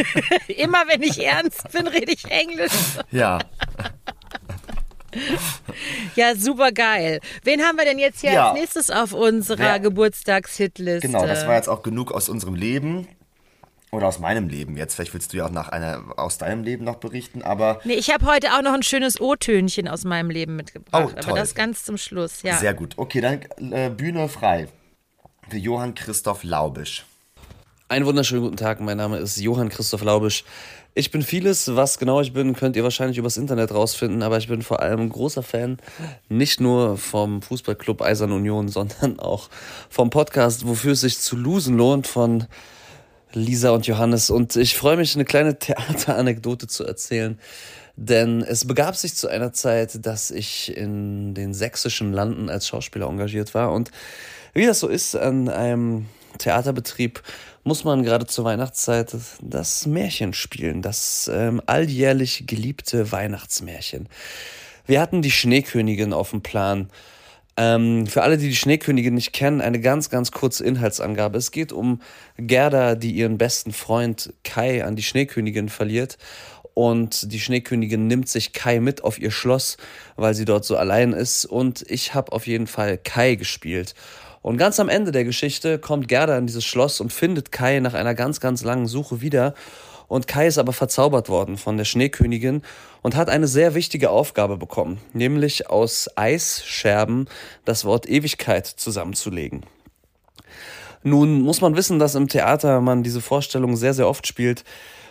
S2: Immer wenn ich ernst bin, rede ich Englisch.
S3: Ja,
S2: Ja, super geil. Wen haben wir denn jetzt hier
S3: Ja.
S2: als nächstes auf unserer
S3: Wer-
S2: Geburtstagshitliste?
S3: genau, das war jetzt auch genug aus unserem Leben. Oder aus meinem Leben jetzt. Vielleicht willst du ja auch nach einer aus deinem Leben noch berichten, aber
S2: Nee, ich habe heute auch noch ein schönes O-Tönchen aus meinem Leben mitgebracht.
S3: Oh,
S2: aber
S3: toll.
S2: das ganz zum Schluss, ja.
S3: sehr gut. Okay, dann äh, Bühne frei. Für Johann Christoph Laubisch.
S5: Einen wunderschönen guten Tag, mein Name ist Johann Christoph Laubisch. Ich bin vieles, was genau ich bin, könnt ihr wahrscheinlich übers Internet rausfinden, aber ich bin vor allem ein großer Fan, nicht nur vom Fußballclub Eisern Union, sondern auch vom Podcast, wofür es sich zu losen lohnt, von Lisa und Johannes. Und ich freue mich, eine kleine Theateranekdote zu erzählen. Denn es begab sich zu einer Zeit, dass ich in den sächsischen Landen als Schauspieler engagiert war. Und wie das so ist an einem Theaterbetrieb, muss man gerade zur Weihnachtszeit das Märchen spielen, das ähm, alljährlich geliebte Weihnachtsmärchen. Wir hatten die Schneekönigin auf dem Plan. Ähm, für alle, die die Schneekönigin nicht kennen, eine ganz, ganz kurze Inhaltsangabe. Es geht um Gerda, die ihren besten Freund Kai an die Schneekönigin verliert. Und die Schneekönigin nimmt sich Kai mit auf ihr Schloss, weil sie dort so allein ist. Und ich habe auf jeden Fall Kai gespielt. Und ganz am Ende der Geschichte kommt Gerda in dieses Schloss und findet Kai nach einer ganz, ganz langen Suche wieder. Und Kai ist aber verzaubert worden von der Schneekönigin und hat eine sehr wichtige Aufgabe bekommen, nämlich aus Eisscherben das Wort Ewigkeit zusammenzulegen. Nun muss man wissen, dass im Theater man diese Vorstellung sehr, sehr oft spielt.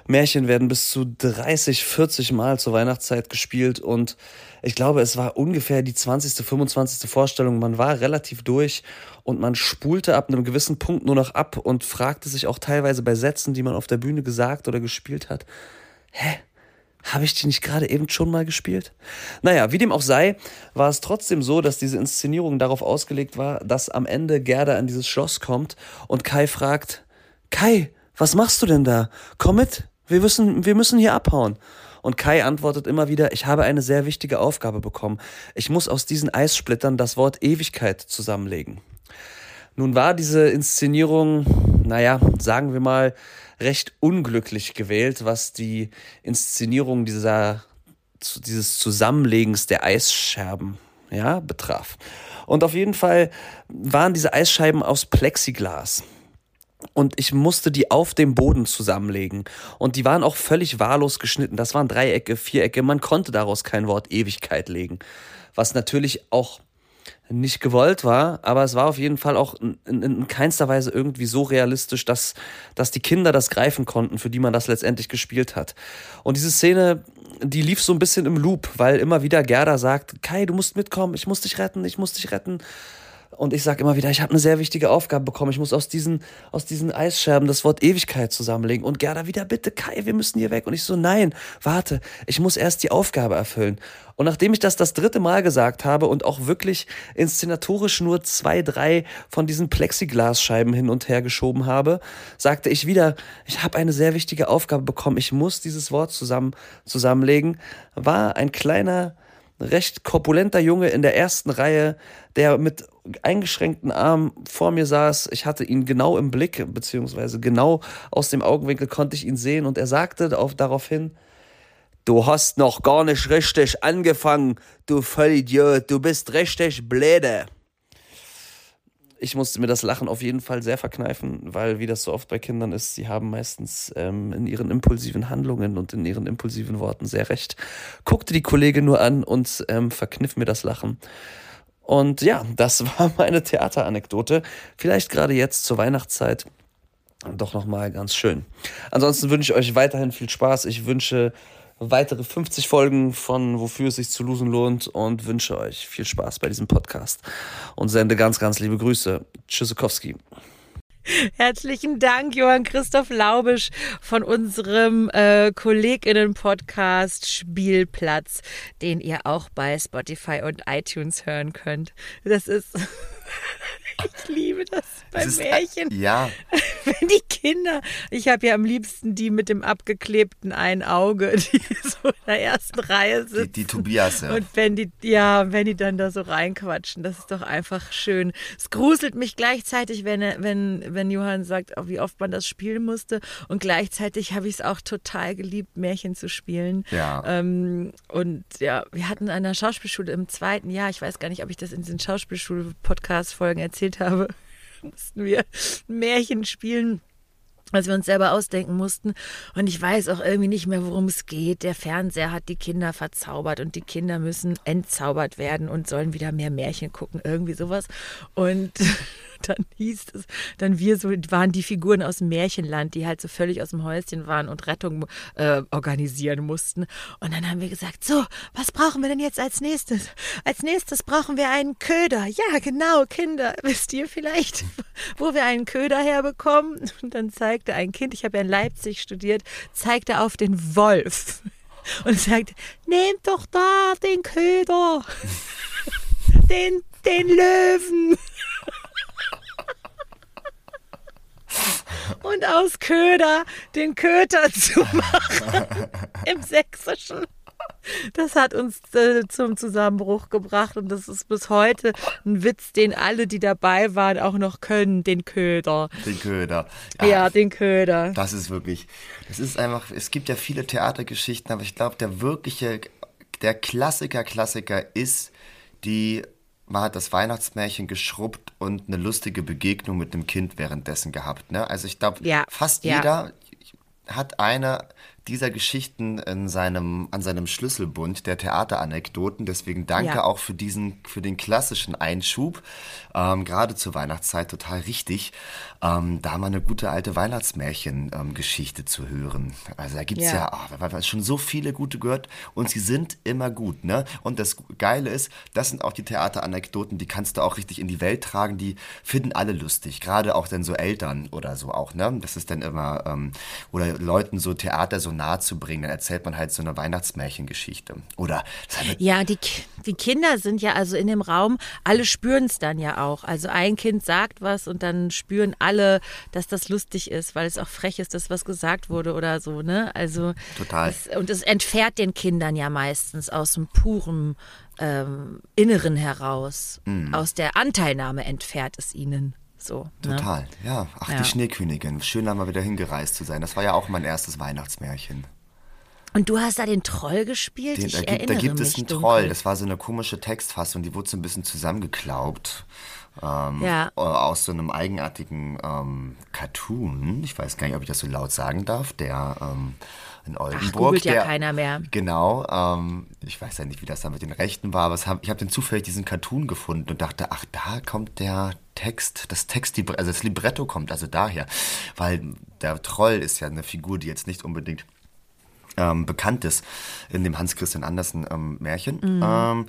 S5: Märchen werden bis zu 30, 40 Mal zur Weihnachtszeit gespielt und ich glaube, es war ungefähr die 20., 25. Vorstellung. Man war relativ durch und man spulte ab einem gewissen Punkt nur noch ab und fragte sich auch teilweise bei Sätzen, die man auf der Bühne gesagt oder gespielt hat, hä? Habe ich die nicht gerade eben schon mal gespielt? Naja, wie dem auch sei, war es trotzdem so, dass diese Inszenierung darauf ausgelegt war, dass am Ende Gerda an dieses Schloss kommt und Kai fragt, Kai, was machst du denn da? Komm mit, wir müssen, wir müssen hier abhauen. Und Kai antwortet immer wieder, ich habe eine sehr wichtige Aufgabe bekommen. Ich muss aus diesen Eissplittern das Wort Ewigkeit zusammenlegen. Nun war diese Inszenierung, naja, sagen wir mal, recht unglücklich gewählt, was die Inszenierung dieser, dieses Zusammenlegens der Eisscherben, ja, betraf. Und auf jeden Fall waren diese Eisscheiben aus Plexiglas und ich musste die auf dem Boden zusammenlegen. Und die waren auch völlig wahllos geschnitten. Das waren Dreiecke, Vierecke. Man konnte daraus kein Wort Ewigkeit legen. Was natürlich auch nicht gewollt war, aber es war auf jeden Fall auch in, in, in, keinster Weise irgendwie so realistisch, dass, dass die Kinder das greifen konnten, für die man das letztendlich gespielt hat. Und diese Szene, die lief so ein bisschen im Loop, weil immer wieder Gerda sagt, Kai, du musst mitkommen, ich muss dich retten, ich muss dich retten. Und ich sage immer wieder, ich habe eine sehr wichtige Aufgabe bekommen. Ich muss aus diesen, aus diesen Eisscherben das Wort Ewigkeit zusammenlegen. Und Gerda wieder, bitte Kai, wir müssen hier weg. Und ich so, nein, warte, ich muss erst die Aufgabe erfüllen. Und nachdem ich das das dritte Mal gesagt habe und auch wirklich inszenatorisch nur zwei, drei von diesen Plexiglasscheiben hin und her geschoben habe, sagte ich wieder, ich habe eine sehr wichtige Aufgabe bekommen. Ich muss dieses Wort zusammen, zusammenlegen. War ein kleiner, recht korpulenter Junge in der ersten Reihe, der mit eingeschränkten Armen vor mir saß. Ich hatte ihn genau im Blick, beziehungsweise genau aus dem Augenwinkel konnte ich ihn sehen und er sagte auf, daraufhin, Du hast noch gar nicht richtig angefangen, du Vollidiot, du bist richtig bläde. Ich musste mir das Lachen auf jeden Fall sehr verkneifen, weil, wie das so oft bei Kindern ist, sie haben meistens ähm, in ihren impulsiven Handlungen und in ihren impulsiven Worten sehr recht. Guckte die Kollegin nur an und ähm, verkniff mir das Lachen. Und ja, das war meine Theateranekdote. Vielleicht gerade jetzt zur Weihnachtszeit doch nochmal ganz schön. Ansonsten wünsche ich euch weiterhin viel Spaß. Ich wünsche weitere 50 Folgen von Wofür es sich zu losen lohnt und wünsche euch viel Spaß bei diesem Podcast und sende ganz, ganz liebe Grüße. Tschüssikowski.
S2: Herzlichen Dank, Johann Christoph Laubisch von unserem äh, KollegInnen-Podcast Spielplatz, den ihr auch bei Spotify und iTunes hören könnt. Das ist. Ich liebe das bei das Märchen.
S3: Ja.
S2: Wenn die Kinder, ich habe ja am liebsten die mit dem abgeklebten einen Auge, die so in der ersten Reihe sitzen.
S3: Die, die Tobias,
S2: ja. Und wenn die, ja, wenn die dann da so reinquatschen, das ist doch einfach schön. Es gruselt mich gleichzeitig, wenn, wenn, wenn Johann sagt, oh, wie oft man das spielen musste. Und gleichzeitig habe ich es auch total geliebt, Märchen zu spielen.
S3: Ja.
S2: Ähm, und ja, wir hatten an der Schauspielschule im zweiten Jahr, ich weiß gar nicht, ob ich das in diesen Schauspielschule-Podcast-Folgen erzählt habe, mussten wir Märchen spielen was wir uns selber ausdenken mussten. Und ich weiß auch irgendwie nicht mehr, worum es geht. Der Fernseher hat die Kinder verzaubert und die Kinder müssen entzaubert werden und sollen wieder mehr Märchen gucken, irgendwie sowas. Und dann hieß es, dann wir so, waren die Figuren aus dem Märchenland, die halt so völlig aus dem Häuschen waren und Rettung äh, organisieren mussten. Und dann haben wir gesagt, so, was brauchen wir denn jetzt als nächstes? Als nächstes brauchen wir einen Köder. Ja, genau, Kinder, wisst ihr vielleicht, wo wir einen Köder herbekommen? Und dann zeigte ein Kind, ich habe ja in Leipzig studiert, zeigte auf den Wolf und sagte, nehmt doch da den Köder, den, den Löwen. Und aus Köder den Köter zu machen im Sächsischen. Das hat uns äh, zum Zusammenbruch gebracht und das ist bis heute ein Witz, den alle, die dabei waren, auch noch können, den Köder.
S3: Den Köder.
S2: Ja, ja den Köder.
S3: Das ist wirklich, das ist einfach, es gibt ja viele Theatergeschichten, aber ich glaube, der wirkliche, der Klassiker, Klassiker ist die man hat das Weihnachtsmärchen geschrubbt und eine lustige Begegnung mit einem Kind währenddessen gehabt. Ne? Also ich glaube, ja, fast ja. jeder hat eine dieser Geschichten in seinem, an seinem Schlüsselbund der Theateranekdoten. Deswegen danke ja. auch für diesen, für den klassischen Einschub. Ähm, Gerade zur Weihnachtszeit total richtig, ähm, da mal eine gute alte Weihnachtsmärchen-Geschichte ähm, zu hören. Also da gibt's ja, ja oh, schon so viele gute gehört und sie sind immer gut, ne? Und das Geile ist, das sind auch die Theateranekdoten, die kannst du auch richtig in die Welt tragen, die finden alle lustig. Gerade auch dann so Eltern oder so auch, ne? Das ist dann immer, ähm, oder Leuten so Theater so nahe zu bringen, dann erzählt man halt so eine Weihnachtsmärchengeschichte. Oder
S2: ja, die, die Kinder sind ja also in dem Raum, alle spüren es dann ja auch. Also ein Kind sagt was und dann spüren alle, dass das lustig ist, weil es auch frech ist, dass was gesagt wurde oder so, ne? Also
S3: total.
S2: Das, und es entfernt den Kindern ja meistens aus dem puren ähm, Inneren heraus. Mhm. Aus der Anteilnahme entfernt es ihnen. So,
S3: ne? Total, ne? ja. Ach, ja. die Schneekönigin. Schön, da mal wieder hingereist zu sein. Das war ja auch mein erstes Weihnachtsmärchen.
S2: Und du hast da den Troll gespielt? Den,
S3: ich da, gibt, da gibt es einen dunkel. Troll. Das war so eine komische Textfassung, die wurde so ein bisschen zusammengeklaubt. Ähm, ja. Aus so einem eigenartigen ähm, Cartoon. Ich weiß gar nicht, ob ich das so laut sagen darf. Der ähm, in Oldenburg.
S2: Ach, ja der, keiner mehr.
S3: Genau. Ähm, ich weiß ja nicht, wie das da mit den Rechten war, aber hab, ich habe dann zufällig diesen Cartoon gefunden und dachte, ach, da kommt der Text, das Text, also das Libretto kommt also daher. Weil der Troll ist ja eine Figur, die jetzt nicht unbedingt ähm, bekannt ist in dem Hans Christian Andersen ähm, Märchen. Mhm. Ähm,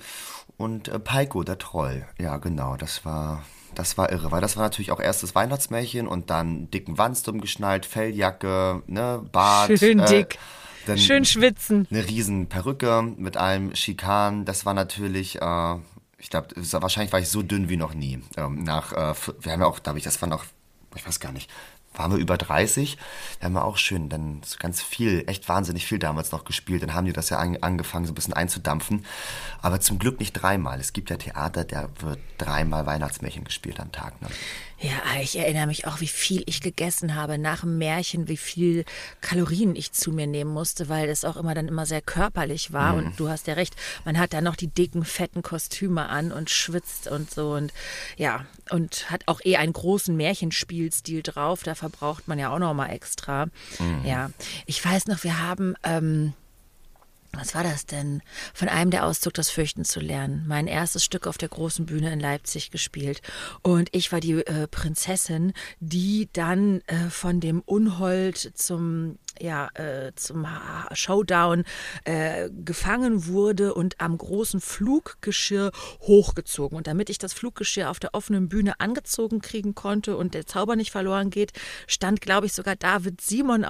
S3: und äh, Peiko, der Troll. Ja, genau, das war das war irre, weil das war natürlich auch erstes Weihnachtsmärchen und dann dicken Wanst umgeschnallt, Felljacke, ne, Bart.
S2: Schön äh, dick. Schön schwitzen.
S3: Eine riesen Perücke mit allem Schikan. Das war natürlich, äh, ich glaube, wahrscheinlich war ich so dünn wie noch nie. Ähm, nach, äh, wir haben ja auch, glaube ich, das war noch, ich weiß gar nicht, waren wir über 30, da haben wir auch schön dann so ganz viel, echt wahnsinnig viel damals noch gespielt. Dann haben die das ja an, angefangen, so ein bisschen einzudampfen. Aber zum Glück nicht dreimal. Es gibt ja Theater, der wird dreimal Weihnachtsmärchen gespielt am Tag. Ne?
S2: Ja, ich erinnere mich auch, wie viel ich gegessen habe nach dem Märchen, wie viel Kalorien ich zu mir nehmen musste, weil das auch immer dann immer sehr körperlich war. Mhm. Und du hast ja recht, man hat da noch die dicken, fetten Kostüme an und schwitzt und so und ja, und hat auch eh einen großen Märchenspielstil drauf. Da verbraucht man ja auch noch mal extra. Mhm. Ja, ich weiß noch, wir haben ähm, was war das denn? Von einem der Auszug das Fürchten zu lernen. Mein erstes Stück auf der großen Bühne in Leipzig gespielt. Und ich war die äh, Prinzessin, die dann äh, von dem Unhold zum ja, äh, zum Showdown äh, gefangen wurde und am großen Fluggeschirr hochgezogen. Und damit ich das Fluggeschirr auf der offenen Bühne angezogen kriegen konnte und der Zauber nicht verloren geht, stand, glaube ich, sogar David Simon,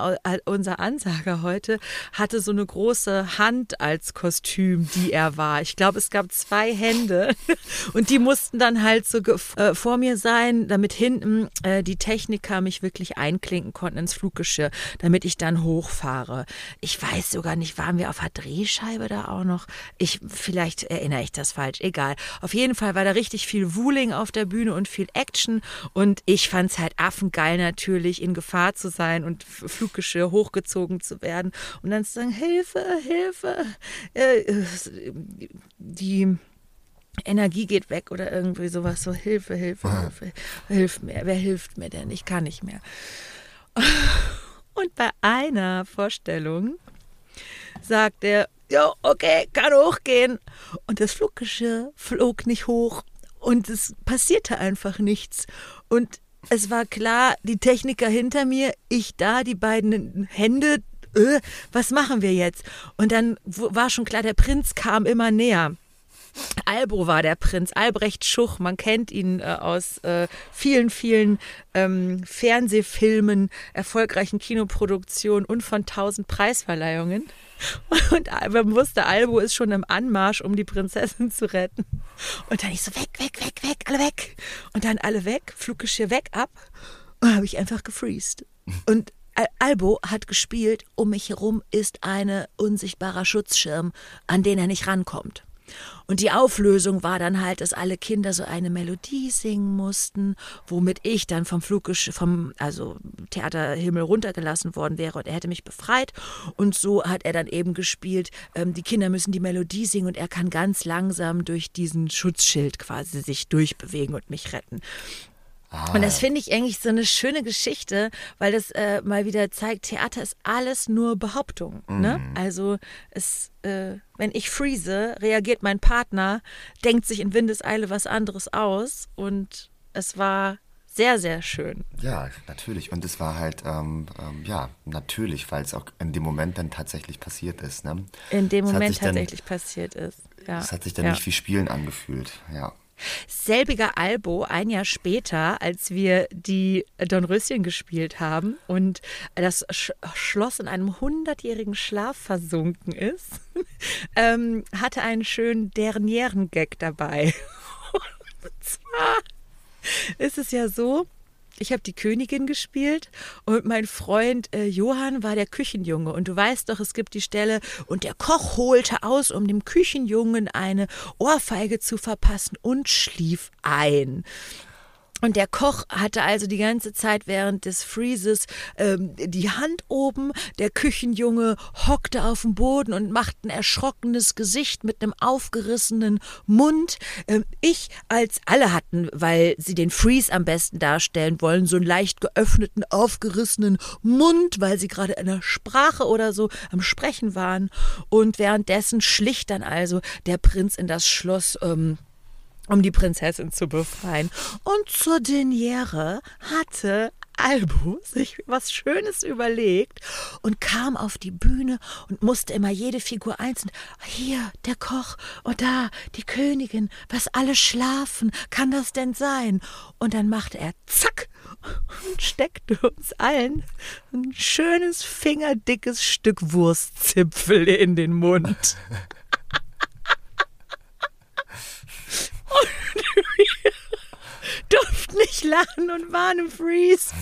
S2: unser Ansager heute, hatte so eine große Hand als Kostüm, die er war. Ich glaube, es gab zwei Hände und die mussten dann halt so äh, vor mir sein, damit hinten äh, die Techniker mich wirklich einklinken konnten ins Fluggeschirr, damit ich dann hochfahre. Ich weiß sogar nicht, waren wir auf der Drehscheibe da auch noch? Ich, vielleicht erinnere ich das falsch, egal. Auf jeden Fall war da richtig viel Wuling auf der Bühne und viel Action und ich fand es halt affengeil natürlich, in Gefahr zu sein und Fluggeschirr hochgezogen zu werden und dann zu sagen, Hilfe, Hilfe, äh, die Energie geht weg oder irgendwie sowas, so Hilfe, Hilfe, Hilfe, hilf mir, wer hilft mir denn? Ich kann nicht mehr. Und bei einer Vorstellung sagt er, ja, okay, kann hochgehen. Und das Fluggeschirr flog nicht hoch. und es passierte einfach nichts. Und es war klar, die Techniker hinter mir, ich da, die beiden Hände, äh, was machen wir jetzt? Und dann war schon klar, der Prinz kam immer näher. Albo war der Prinz, Albrecht Schuch, man kennt ihn äh, aus äh, vielen, vielen ähm, Fernsehfilmen, erfolgreichen Kinoproduktionen und von tausend Preisverleihungen. Und man wusste, Albo ist schon im Anmarsch, um die Prinzessin zu retten. Und dann ich so, weg, weg, weg, weg, alle weg. Und dann alle weg, Fluggeschirr weg, ab. Und habe ich einfach gefreezed. Und Albo hat gespielt, um mich herum ist ein unsichtbarer Schutzschirm, an den er nicht rankommt. Und die Auflösung war dann halt, dass alle Kinder so eine Melodie singen mussten, womit ich dann vom Flug vom also Theaterhimmel runtergelassen worden wäre und er hätte mich befreit. Und so hat er dann eben gespielt, ähm, die Kinder müssen die Melodie singen und er kann ganz langsam durch diesen Schutzschild quasi sich durchbewegen und mich retten. Ah. Und das finde ich eigentlich so eine schöne Geschichte, weil das äh, mal wieder zeigt, Theater ist alles nur Behauptung. Ne? Mhm. Ne? Also es, äh, wenn ich freeze, reagiert mein Partner, denkt sich in Windeseile was anderes aus und es war sehr, sehr schön.
S3: Ja, natürlich. Und es war halt, ähm, ähm, ja, natürlich, weil es auch in dem Moment dann tatsächlich passiert ist. Ne?
S2: In dem Moment tatsächlich dann, passiert ist.
S3: Ja. Es hat sich dann ja. nicht wie Spielen angefühlt, ja.
S2: Selbiger Albo, ein Jahr später, als wir die Dornröschen gespielt haben und das Sch Schloss in einem hundertjährigen Schlaf versunken ist, ähm, hatte einen schönen Dernieren-Gag dabei. und zwar ist es ja so, ich habe die Königin gespielt und mein Freund äh, Johann war der Küchenjunge. Und du weißt doch, es gibt die Stelle, und der Koch holte aus, um dem Küchenjungen eine Ohrfeige zu verpassen und schlief ein. Und der Koch hatte also die ganze Zeit während des Freezes ähm, die Hand oben. Der Küchenjunge hockte auf dem Boden und machte ein erschrockenes Gesicht mit einem aufgerissenen Mund. Ähm, ich, als alle hatten, weil sie den Freeze am besten darstellen wollen, so einen leicht geöffneten, aufgerissenen Mund, weil sie gerade in der Sprache oder so am Sprechen waren. Und währenddessen schlich dann also der Prinz in das Schloss. Ähm, um die Prinzessin zu befreien. Und zur Deniere hatte Albu sich was Schönes überlegt und kam auf die Bühne und musste immer jede Figur einzeln. Hier der Koch und da die Königin, was alle schlafen, kann das denn sein? Und dann machte er zack und steckte uns allen ein schönes fingerdickes Stück Wurstzipfel in den Mund. wir durften nicht lachen und waren im Freeze.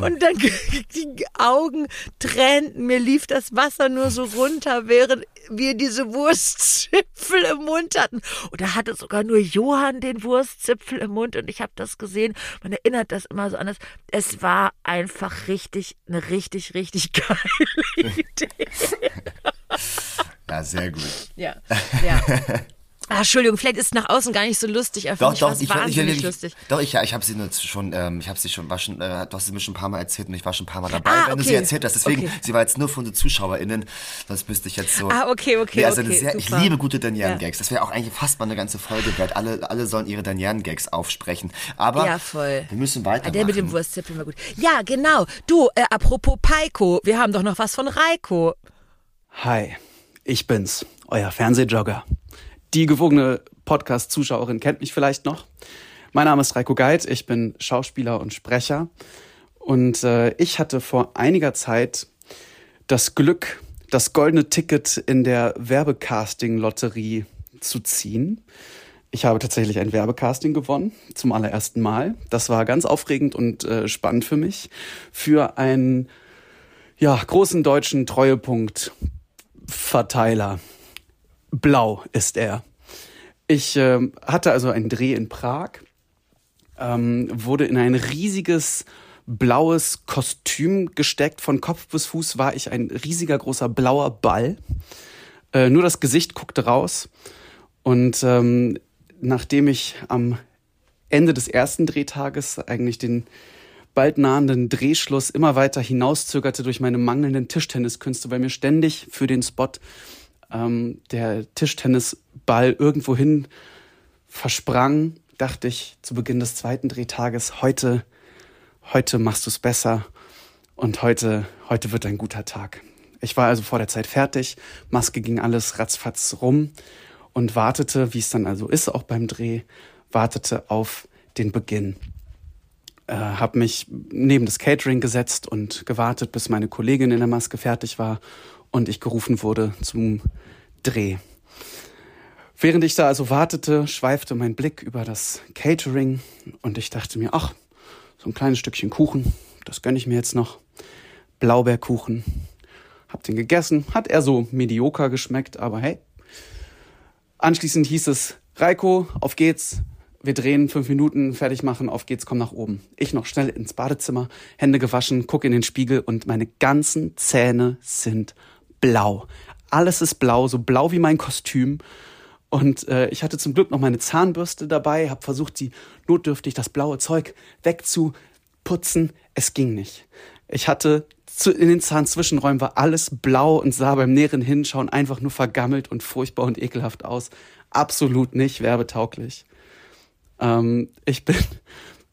S2: Und dann die Augen tränten, mir lief das Wasser nur so runter, während wir diese Wurstzipfel im Mund hatten. Und da hatte sogar nur Johann den Wurstzipfel im Mund und ich habe das gesehen. Man erinnert das immer so an das. Es war einfach richtig, eine richtig, richtig geile Idee.
S3: Ja, sehr gut.
S2: Ja, ja. Ah, Entschuldigung, vielleicht ist es nach außen gar nicht so lustig, aber doch, doch, ich, wahnsinnig ich, ich, lustig.
S3: Doch, ich, ja, ich habe sie nur schon, ähm, ich habe sie schon, war schon, äh, du hast sie mir schon ein paar Mal erzählt und ich war schon ein paar Mal dabei, ah, wenn okay. du sie erzählt hast. Deswegen, okay. sie war jetzt nur von den ZuschauerInnen, sonst müsste ich jetzt so.
S2: Ah, okay, okay,
S3: nee, also
S2: okay.
S3: Sehr, ich liebe gute Danieren-Gags. Ja. Das wäre auch eigentlich fast mal eine ganze Folge wert. Alle, alle sollen ihre Danieren-Gags aufsprechen. Aber
S2: ja, voll.
S3: wir müssen weitermachen.
S2: Der mit dem Wurstzipfel war gut. Ja, genau. Du, äh, apropos Paiko, wir haben doch noch was von Reiko.
S6: Hi, ich bin's, euer Fernsehjogger. Die gewogene Podcast-Zuschauerin kennt mich vielleicht noch. Mein Name ist Reiko Geit, ich bin Schauspieler und Sprecher. Und äh, ich hatte vor einiger Zeit das Glück, das goldene Ticket in der Werbecasting-Lotterie zu ziehen. Ich habe tatsächlich ein Werbecasting gewonnen, zum allerersten Mal. Das war ganz aufregend und äh, spannend für mich. Für einen ja, großen deutschen Treuepunkt-Verteiler. Blau ist er. Ich äh, hatte also einen Dreh in Prag, ähm, wurde in ein riesiges blaues Kostüm gesteckt. Von Kopf bis Fuß war ich ein riesiger großer blauer Ball. Äh, nur das Gesicht guckte raus. Und ähm, nachdem ich am Ende des ersten Drehtages eigentlich den bald nahenden Drehschluss immer weiter hinauszögerte durch meine mangelnden Tischtenniskünste, weil mir ständig für den Spot ähm, der Tischtennisball irgendwohin versprang, dachte ich zu Beginn des zweiten Drehtages, heute, heute machst du es besser und heute, heute wird ein guter Tag. Ich war also vor der Zeit fertig, Maske ging alles ratzfatz rum und wartete, wie es dann also ist, auch beim Dreh, wartete auf den Beginn. Äh, habe mich neben das Catering gesetzt und gewartet, bis meine Kollegin in der Maske fertig war und ich gerufen wurde zum Dreh. Während ich da also wartete, schweifte mein Blick über das Catering und ich dachte mir, ach, so ein kleines Stückchen Kuchen, das gönne ich mir jetzt noch. Blaubeerkuchen. Hab den gegessen, hat er so medioker geschmeckt, aber hey. Anschließend hieß es, Reiko, auf geht's, wir drehen fünf Minuten, fertig machen, auf geht's, komm nach oben. Ich noch schnell ins Badezimmer, Hände gewaschen, gucke in den Spiegel und meine ganzen Zähne sind blau. Alles ist blau, so blau wie mein Kostüm. Und äh, ich hatte zum Glück noch meine Zahnbürste dabei, habe versucht, die notdürftig das blaue Zeug wegzuputzen. Es ging nicht. Ich hatte zu, in den Zahnzwischenräumen war alles blau und sah beim näheren Hinschauen einfach nur vergammelt und furchtbar und ekelhaft aus. Absolut nicht werbetauglich. Ähm, ich bin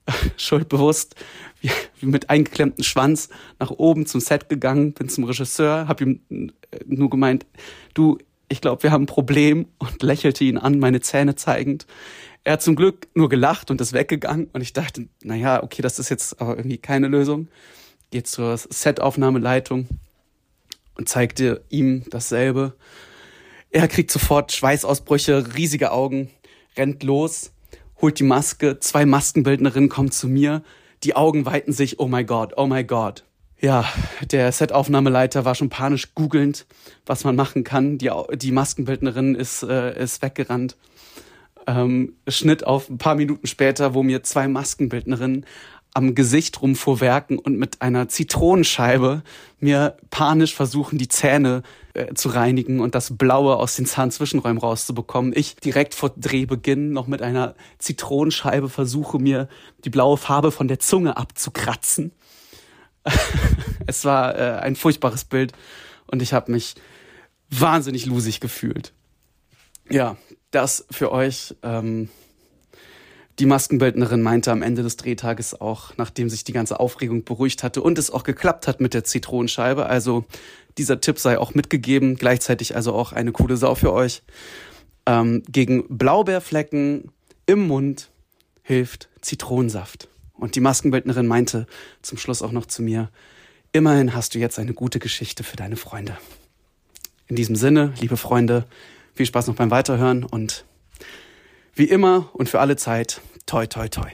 S6: schuldbewusst wie, wie mit eingeklemmtem Schwanz nach oben zum Set gegangen, bin zum Regisseur, habe ihm äh, nur gemeint, du, ich glaube, wir haben ein Problem und lächelte ihn an, meine Zähne zeigend. Er hat zum Glück nur gelacht und ist weggegangen und ich dachte, na ja, okay, das ist jetzt aber irgendwie keine Lösung. Geht zur Setaufnahmeleitung und zeigte ihm dasselbe. Er kriegt sofort Schweißausbrüche, riesige Augen, rennt los holt die Maske, zwei Maskenbildnerinnen kommen zu mir, die Augen weiten sich, oh my God, oh my God. Ja, der Setaufnahmeleiter war schon panisch googelnd, was man machen kann. Die, die Maskenbildnerin ist, äh, ist weggerannt. Ähm, Schnitt auf ein paar Minuten später, wo mir zwei Maskenbildnerinnen am Gesicht rumfuhrwerken und mit einer Zitronenscheibe mir panisch versuchen, die Zähne äh, zu reinigen und das Blaue aus den Zahnzwischenräumen rauszubekommen. Ich direkt vor Drehbeginn noch mit einer Zitronenscheibe versuche, mir die blaue Farbe von der Zunge abzukratzen. es war äh, ein furchtbares Bild und ich habe mich wahnsinnig lusig gefühlt. Ja, das für euch. Ähm, die Maskenbildnerin meinte am Ende des Drehtages auch, nachdem sich die ganze Aufregung beruhigt hatte und es auch geklappt hat mit der Zitronenscheibe. Also dieser Tipp sei auch mitgegeben, gleichzeitig also auch eine coole Sau für euch. Ähm, gegen Blaubeerflecken im Mund hilft Zitronensaft. Und die Maskenbildnerin meinte zum Schluss auch noch zu mir, immerhin hast du jetzt eine gute Geschichte für deine Freunde. In diesem Sinne, liebe Freunde, viel Spaß noch beim Weiterhören und wie immer und für alle Zeit, toi, toi, toi.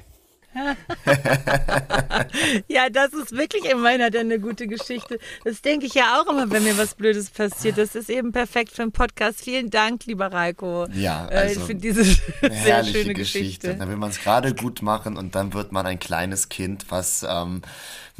S2: ja, das ist wirklich immerhin hat er eine gute Geschichte. Das denke ich ja auch immer, wenn mir was Blödes passiert. Das ist eben perfekt für einen Podcast. Vielen Dank, lieber Reiko.
S3: Ja, also
S2: äh, für diese sehr schöne Geschichte. Geschichte.
S3: Da will man es gerade gut machen und dann wird man ein kleines Kind, was ähm,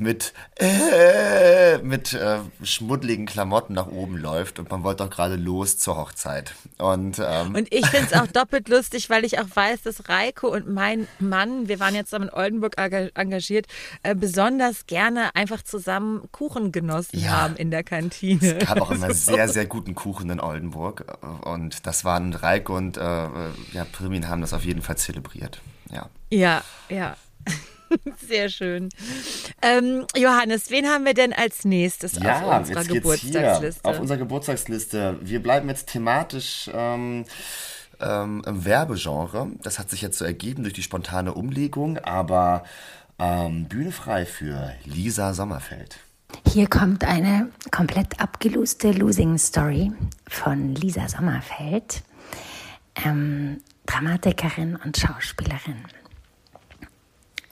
S3: mit, äh, mit äh, schmuddeligen Klamotten nach oben läuft und man wollte doch gerade los zur Hochzeit. Und, ähm,
S2: und ich finde es auch doppelt lustig, weil ich auch weiß, dass Reiko und mein Mann, wir waren jetzt zusammen in Oldenburg engagiert, äh, besonders gerne einfach zusammen Kuchen genossen ja, haben in der Kantine.
S3: Es gab auch immer sehr, sehr guten Kuchen in Oldenburg und das waren Reiko und äh, ja, Primin haben das auf jeden Fall zelebriert. Ja,
S2: ja. ja. Sehr schön. Ähm, Johannes, wen haben wir denn als nächstes ja, auf unserer Geburtstagsliste?
S3: auf unserer Geburtstagsliste. Wir bleiben jetzt thematisch ähm, ähm, im Werbegenre. Das hat sich jetzt so ergeben durch die spontane Umlegung, aber ähm, Bühne frei für Lisa Sommerfeld.
S7: Hier kommt eine komplett abgeloste Losing Story von Lisa Sommerfeld, ähm, Dramatikerin und Schauspielerin.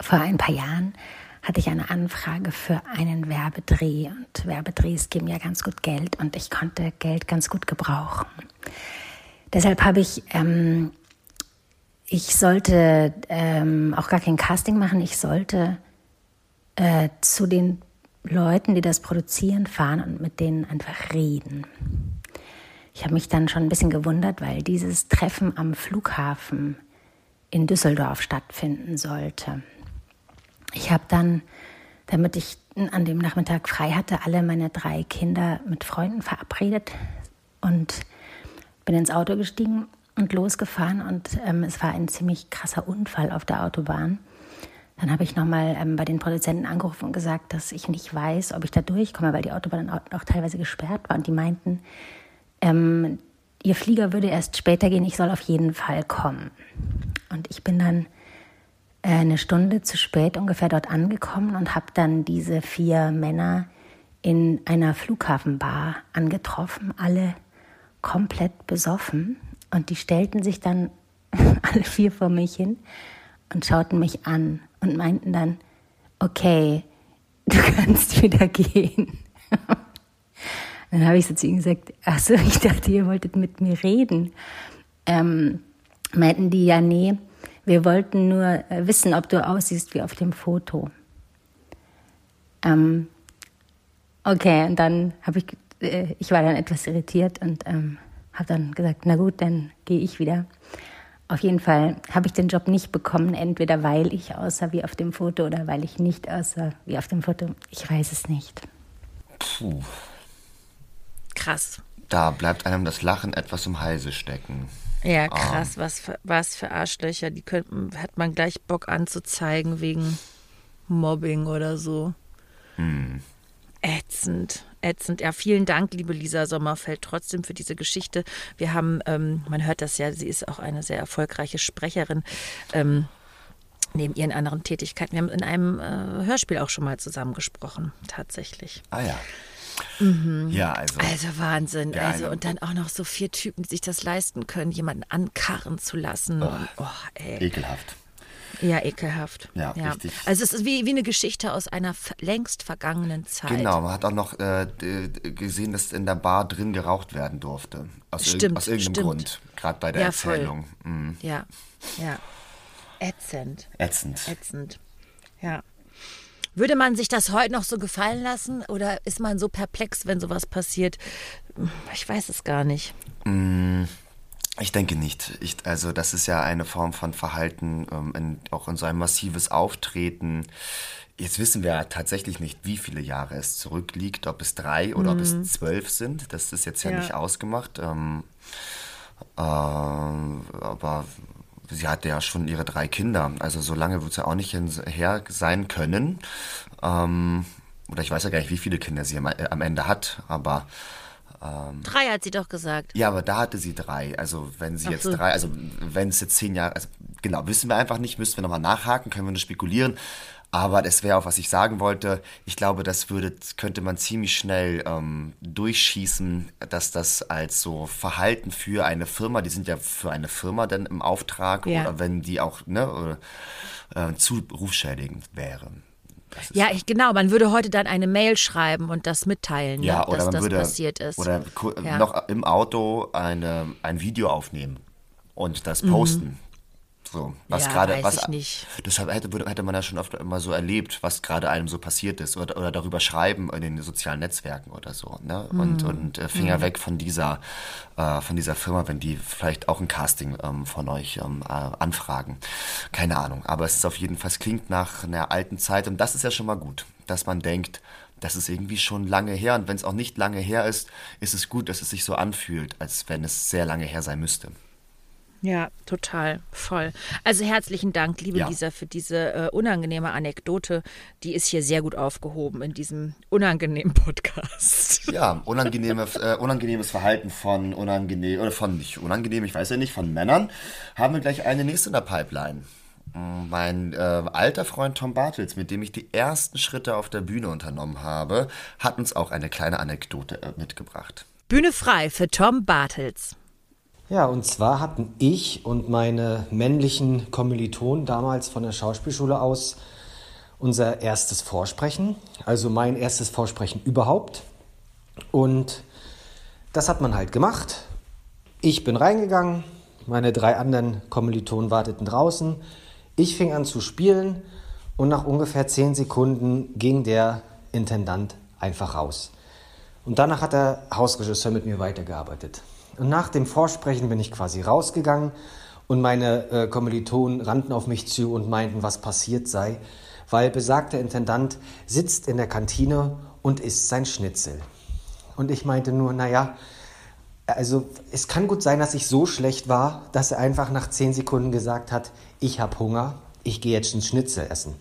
S7: Vor ein paar Jahren hatte ich eine Anfrage für einen Werbedreh und Werbedrehs geben ja ganz gut Geld und ich konnte Geld ganz gut gebrauchen. Deshalb habe ich, ähm, ich sollte ähm, auch gar kein Casting machen, ich sollte äh, zu den Leuten, die das produzieren, fahren und mit denen einfach reden. Ich habe mich dann schon ein bisschen gewundert, weil dieses Treffen am Flughafen in Düsseldorf stattfinden sollte. Ich habe dann, damit ich an dem Nachmittag frei hatte, alle meine drei Kinder mit Freunden verabredet und bin ins Auto gestiegen und losgefahren und ähm, es war ein ziemlich krasser Unfall auf der Autobahn. Dann habe ich nochmal ähm, bei den Produzenten angerufen und gesagt, dass ich nicht weiß, ob ich da durchkomme, weil die Autobahn auch, teilweise gesperrt war. Und die meinten, ähm, ihr Flieger würde erst später gehen, ich soll auf jeden Fall kommen. Und ich bin dann eine Stunde zu spät ungefähr dort angekommen und habe dann diese vier Männer in einer Flughafenbar angetroffen, alle komplett besoffen. Und die stellten sich dann alle vier vor mich hin und schauten mich an und meinten dann, okay, du kannst wieder gehen. dann habe ich so zu ihnen gesagt, ach so, ich dachte, ihr wolltet mit mir reden. Ähm, meinten die, ja, nee, wir wollten nur äh, wissen, ob du aussiehst wie auf dem Foto. Ähm, okay, und dann habe ich, äh, ich war dann etwas irritiert und ähm, habe dann gesagt, na gut, dann gehe ich wieder. Auf jeden Fall habe ich den Job nicht bekommen, entweder weil ich aussah wie auf dem Foto oder weil ich nicht aussah wie auf dem Foto. Ich weiß es nicht.
S3: Puh.
S2: Krass.
S3: Da bleibt einem das Lachen etwas im Halse stecken.
S2: Ja, krass, was für, was für Arschlöcher. Die könnten, hat man gleich Bock anzuzeigen wegen Mobbing oder so.
S3: Hm.
S2: Ätzend, ätzend. Ja, vielen Dank, liebe Lisa Sommerfeld, trotzdem für diese Geschichte. Wir haben, ähm, man hört das ja, sie ist auch eine sehr erfolgreiche Sprecherin. Ähm, neben ihren anderen Tätigkeiten. Wir haben in einem äh, Hörspiel auch schon mal zusammengesprochen, tatsächlich.
S3: Ah ja.
S2: Mhm.
S3: Ja, also.
S2: Also Wahnsinn.
S3: Ja,
S2: also,
S3: eine-
S2: und dann auch noch so vier Typen, die sich das leisten können, jemanden ankarren zu lassen. Oh, ey.
S3: Ekelhaft.
S2: Ja, ekelhaft.
S3: Ja, richtig.
S2: Also es ist wie, wie eine Geschichte aus einer längst vergangenen Zeit.
S3: Genau, man hat auch noch äh, gesehen, dass in der Bar drin geraucht werden durfte. Aus, irg-
S2: Stimmt,
S3: aus irgendeinem
S2: stimmt.
S3: Grund. Gerade bei der
S2: Ja.
S3: Erzählung. Mhm.
S2: Ja, ja. Ätzend,
S3: Ätzend.
S2: ätzend. Ja. Würde man sich das heute noch so gefallen lassen oder ist man so perplex, wenn sowas passiert? Ich weiß es gar nicht.
S3: Ich denke nicht. Ich, also das ist ja eine Form von Verhalten, ähm, in, auch in so ein massives Auftreten. Jetzt wissen wir ja tatsächlich nicht, wie viele Jahre es zurückliegt, ob es drei oder ob es zwölf sind. Das ist jetzt ja,
S2: Ja.
S3: nicht ausgemacht. Ähm, ähm, aber sie hatte ja schon ihre drei Kinder. Also so lange wird es ja auch nicht her sein können. Ähm, oder ich weiß ja gar nicht, wie viele Kinder sie am, äh, am Ende hat, aber
S2: Drei hat sie doch gesagt.
S3: ja, aber da hatte sie drei. Also wenn sie
S2: Ach
S3: jetzt
S2: so.
S3: drei, also wenn es jetzt zehn Jahre, also genau, wissen wir einfach nicht, müssten wir nochmal nachhaken, können wir nur spekulieren. Aber das wäre auch, was ich sagen wollte. Ich glaube, das würde, könnte man ziemlich schnell ähm, durchschießen, dass das als so Verhalten für eine Firma, die sind ja für eine Firma dann im Auftrag,
S2: Ja.
S3: oder wenn die auch ne, oder, äh, zu rufschädigend wäre.
S2: Ja, ich, genau. Man würde heute dann eine Mail schreiben und das mitteilen,
S3: Ja,
S2: ne,
S3: oder
S2: dass
S3: man
S2: das
S3: würde
S2: passiert ist.
S3: oder
S2: Ja.
S3: noch im Auto eine, ein Video aufnehmen und das
S2: Mhm.
S3: So, was
S2: Ja,
S3: gerade, was
S2: ich nicht.
S3: Das hätte, hätte man ja schon oft immer so erlebt, was gerade einem so passiert ist oder, oder darüber schreiben in den sozialen Netzwerken oder so. Ne? Und, und äh, Finger weg von dieser, äh, von dieser Firma, wenn die vielleicht auch ein Casting ähm, von euch ähm, äh, anfragen. Keine Ahnung. Aber es ist auf jeden Fall, es klingt nach einer alten Zeit und das ist ja schon mal gut, dass man denkt, das ist irgendwie schon lange her und wenn es auch nicht lange her ist, ist es gut, dass es sich so anfühlt, als wenn es sehr lange her sein müsste.
S2: Ja, total, voll. Also herzlichen Dank, liebe
S3: Ja.
S2: Lisa, für diese äh, unangenehme Anekdote. Die ist hier sehr gut aufgehoben in diesem unangenehmen Podcast.
S3: Ja, unangenehme, äh, unangenehmes Verhalten von unangenehm, oder von nicht unangenehm, ich weiß ja nicht, von Männern, haben wir gleich eine nächste in der Pipeline. Mm, Mein äh, alter Freund Tom Bartels, mit dem ich die ersten Schritte auf der Bühne unternommen habe, hat uns auch eine kleine Anekdote äh, mitgebracht.
S2: Bühne frei für Tom Bartels.
S8: Ja, und zwar hatten ich und meine männlichen Kommilitonen damals von der Schauspielschule aus unser erstes Vorsprechen, also mein erstes Vorsprechen überhaupt. Und das hat man halt gemacht. Ich bin reingegangen, meine drei anderen Kommilitonen warteten draußen. Ich fing an zu spielen und nach ungefähr zehn Sekunden ging der Intendant einfach raus. Und danach hat der Hausregisseur mit mir weitergearbeitet. Und nach dem Vorsprechen bin ich quasi rausgegangen und meine äh, Kommilitonen rannten auf mich zu und meinten, was passiert sei, weil besagter Intendant sitzt in der Kantine und isst sein Schnitzel. Und ich meinte nur, naja, Also es kann gut sein, dass ich so schlecht war, dass er einfach nach zehn Sekunden gesagt hat, ich habe Hunger, ich gehe jetzt ein Schnitzel essen.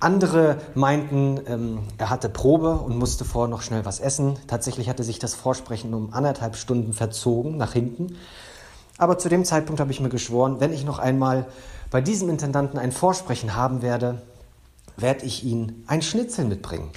S8: Andere meinten, ähm, er hatte Probe und musste vorher noch schnell was essen. Tatsächlich hatte sich das Vorsprechen um anderthalb Stunden verzogen nach hinten. Aber zu dem Zeitpunkt habe ich mir geschworen, wenn ich noch einmal bei diesem Intendanten ein Vorsprechen haben werde, werde ich ihn ein Schnitzel mitbringen.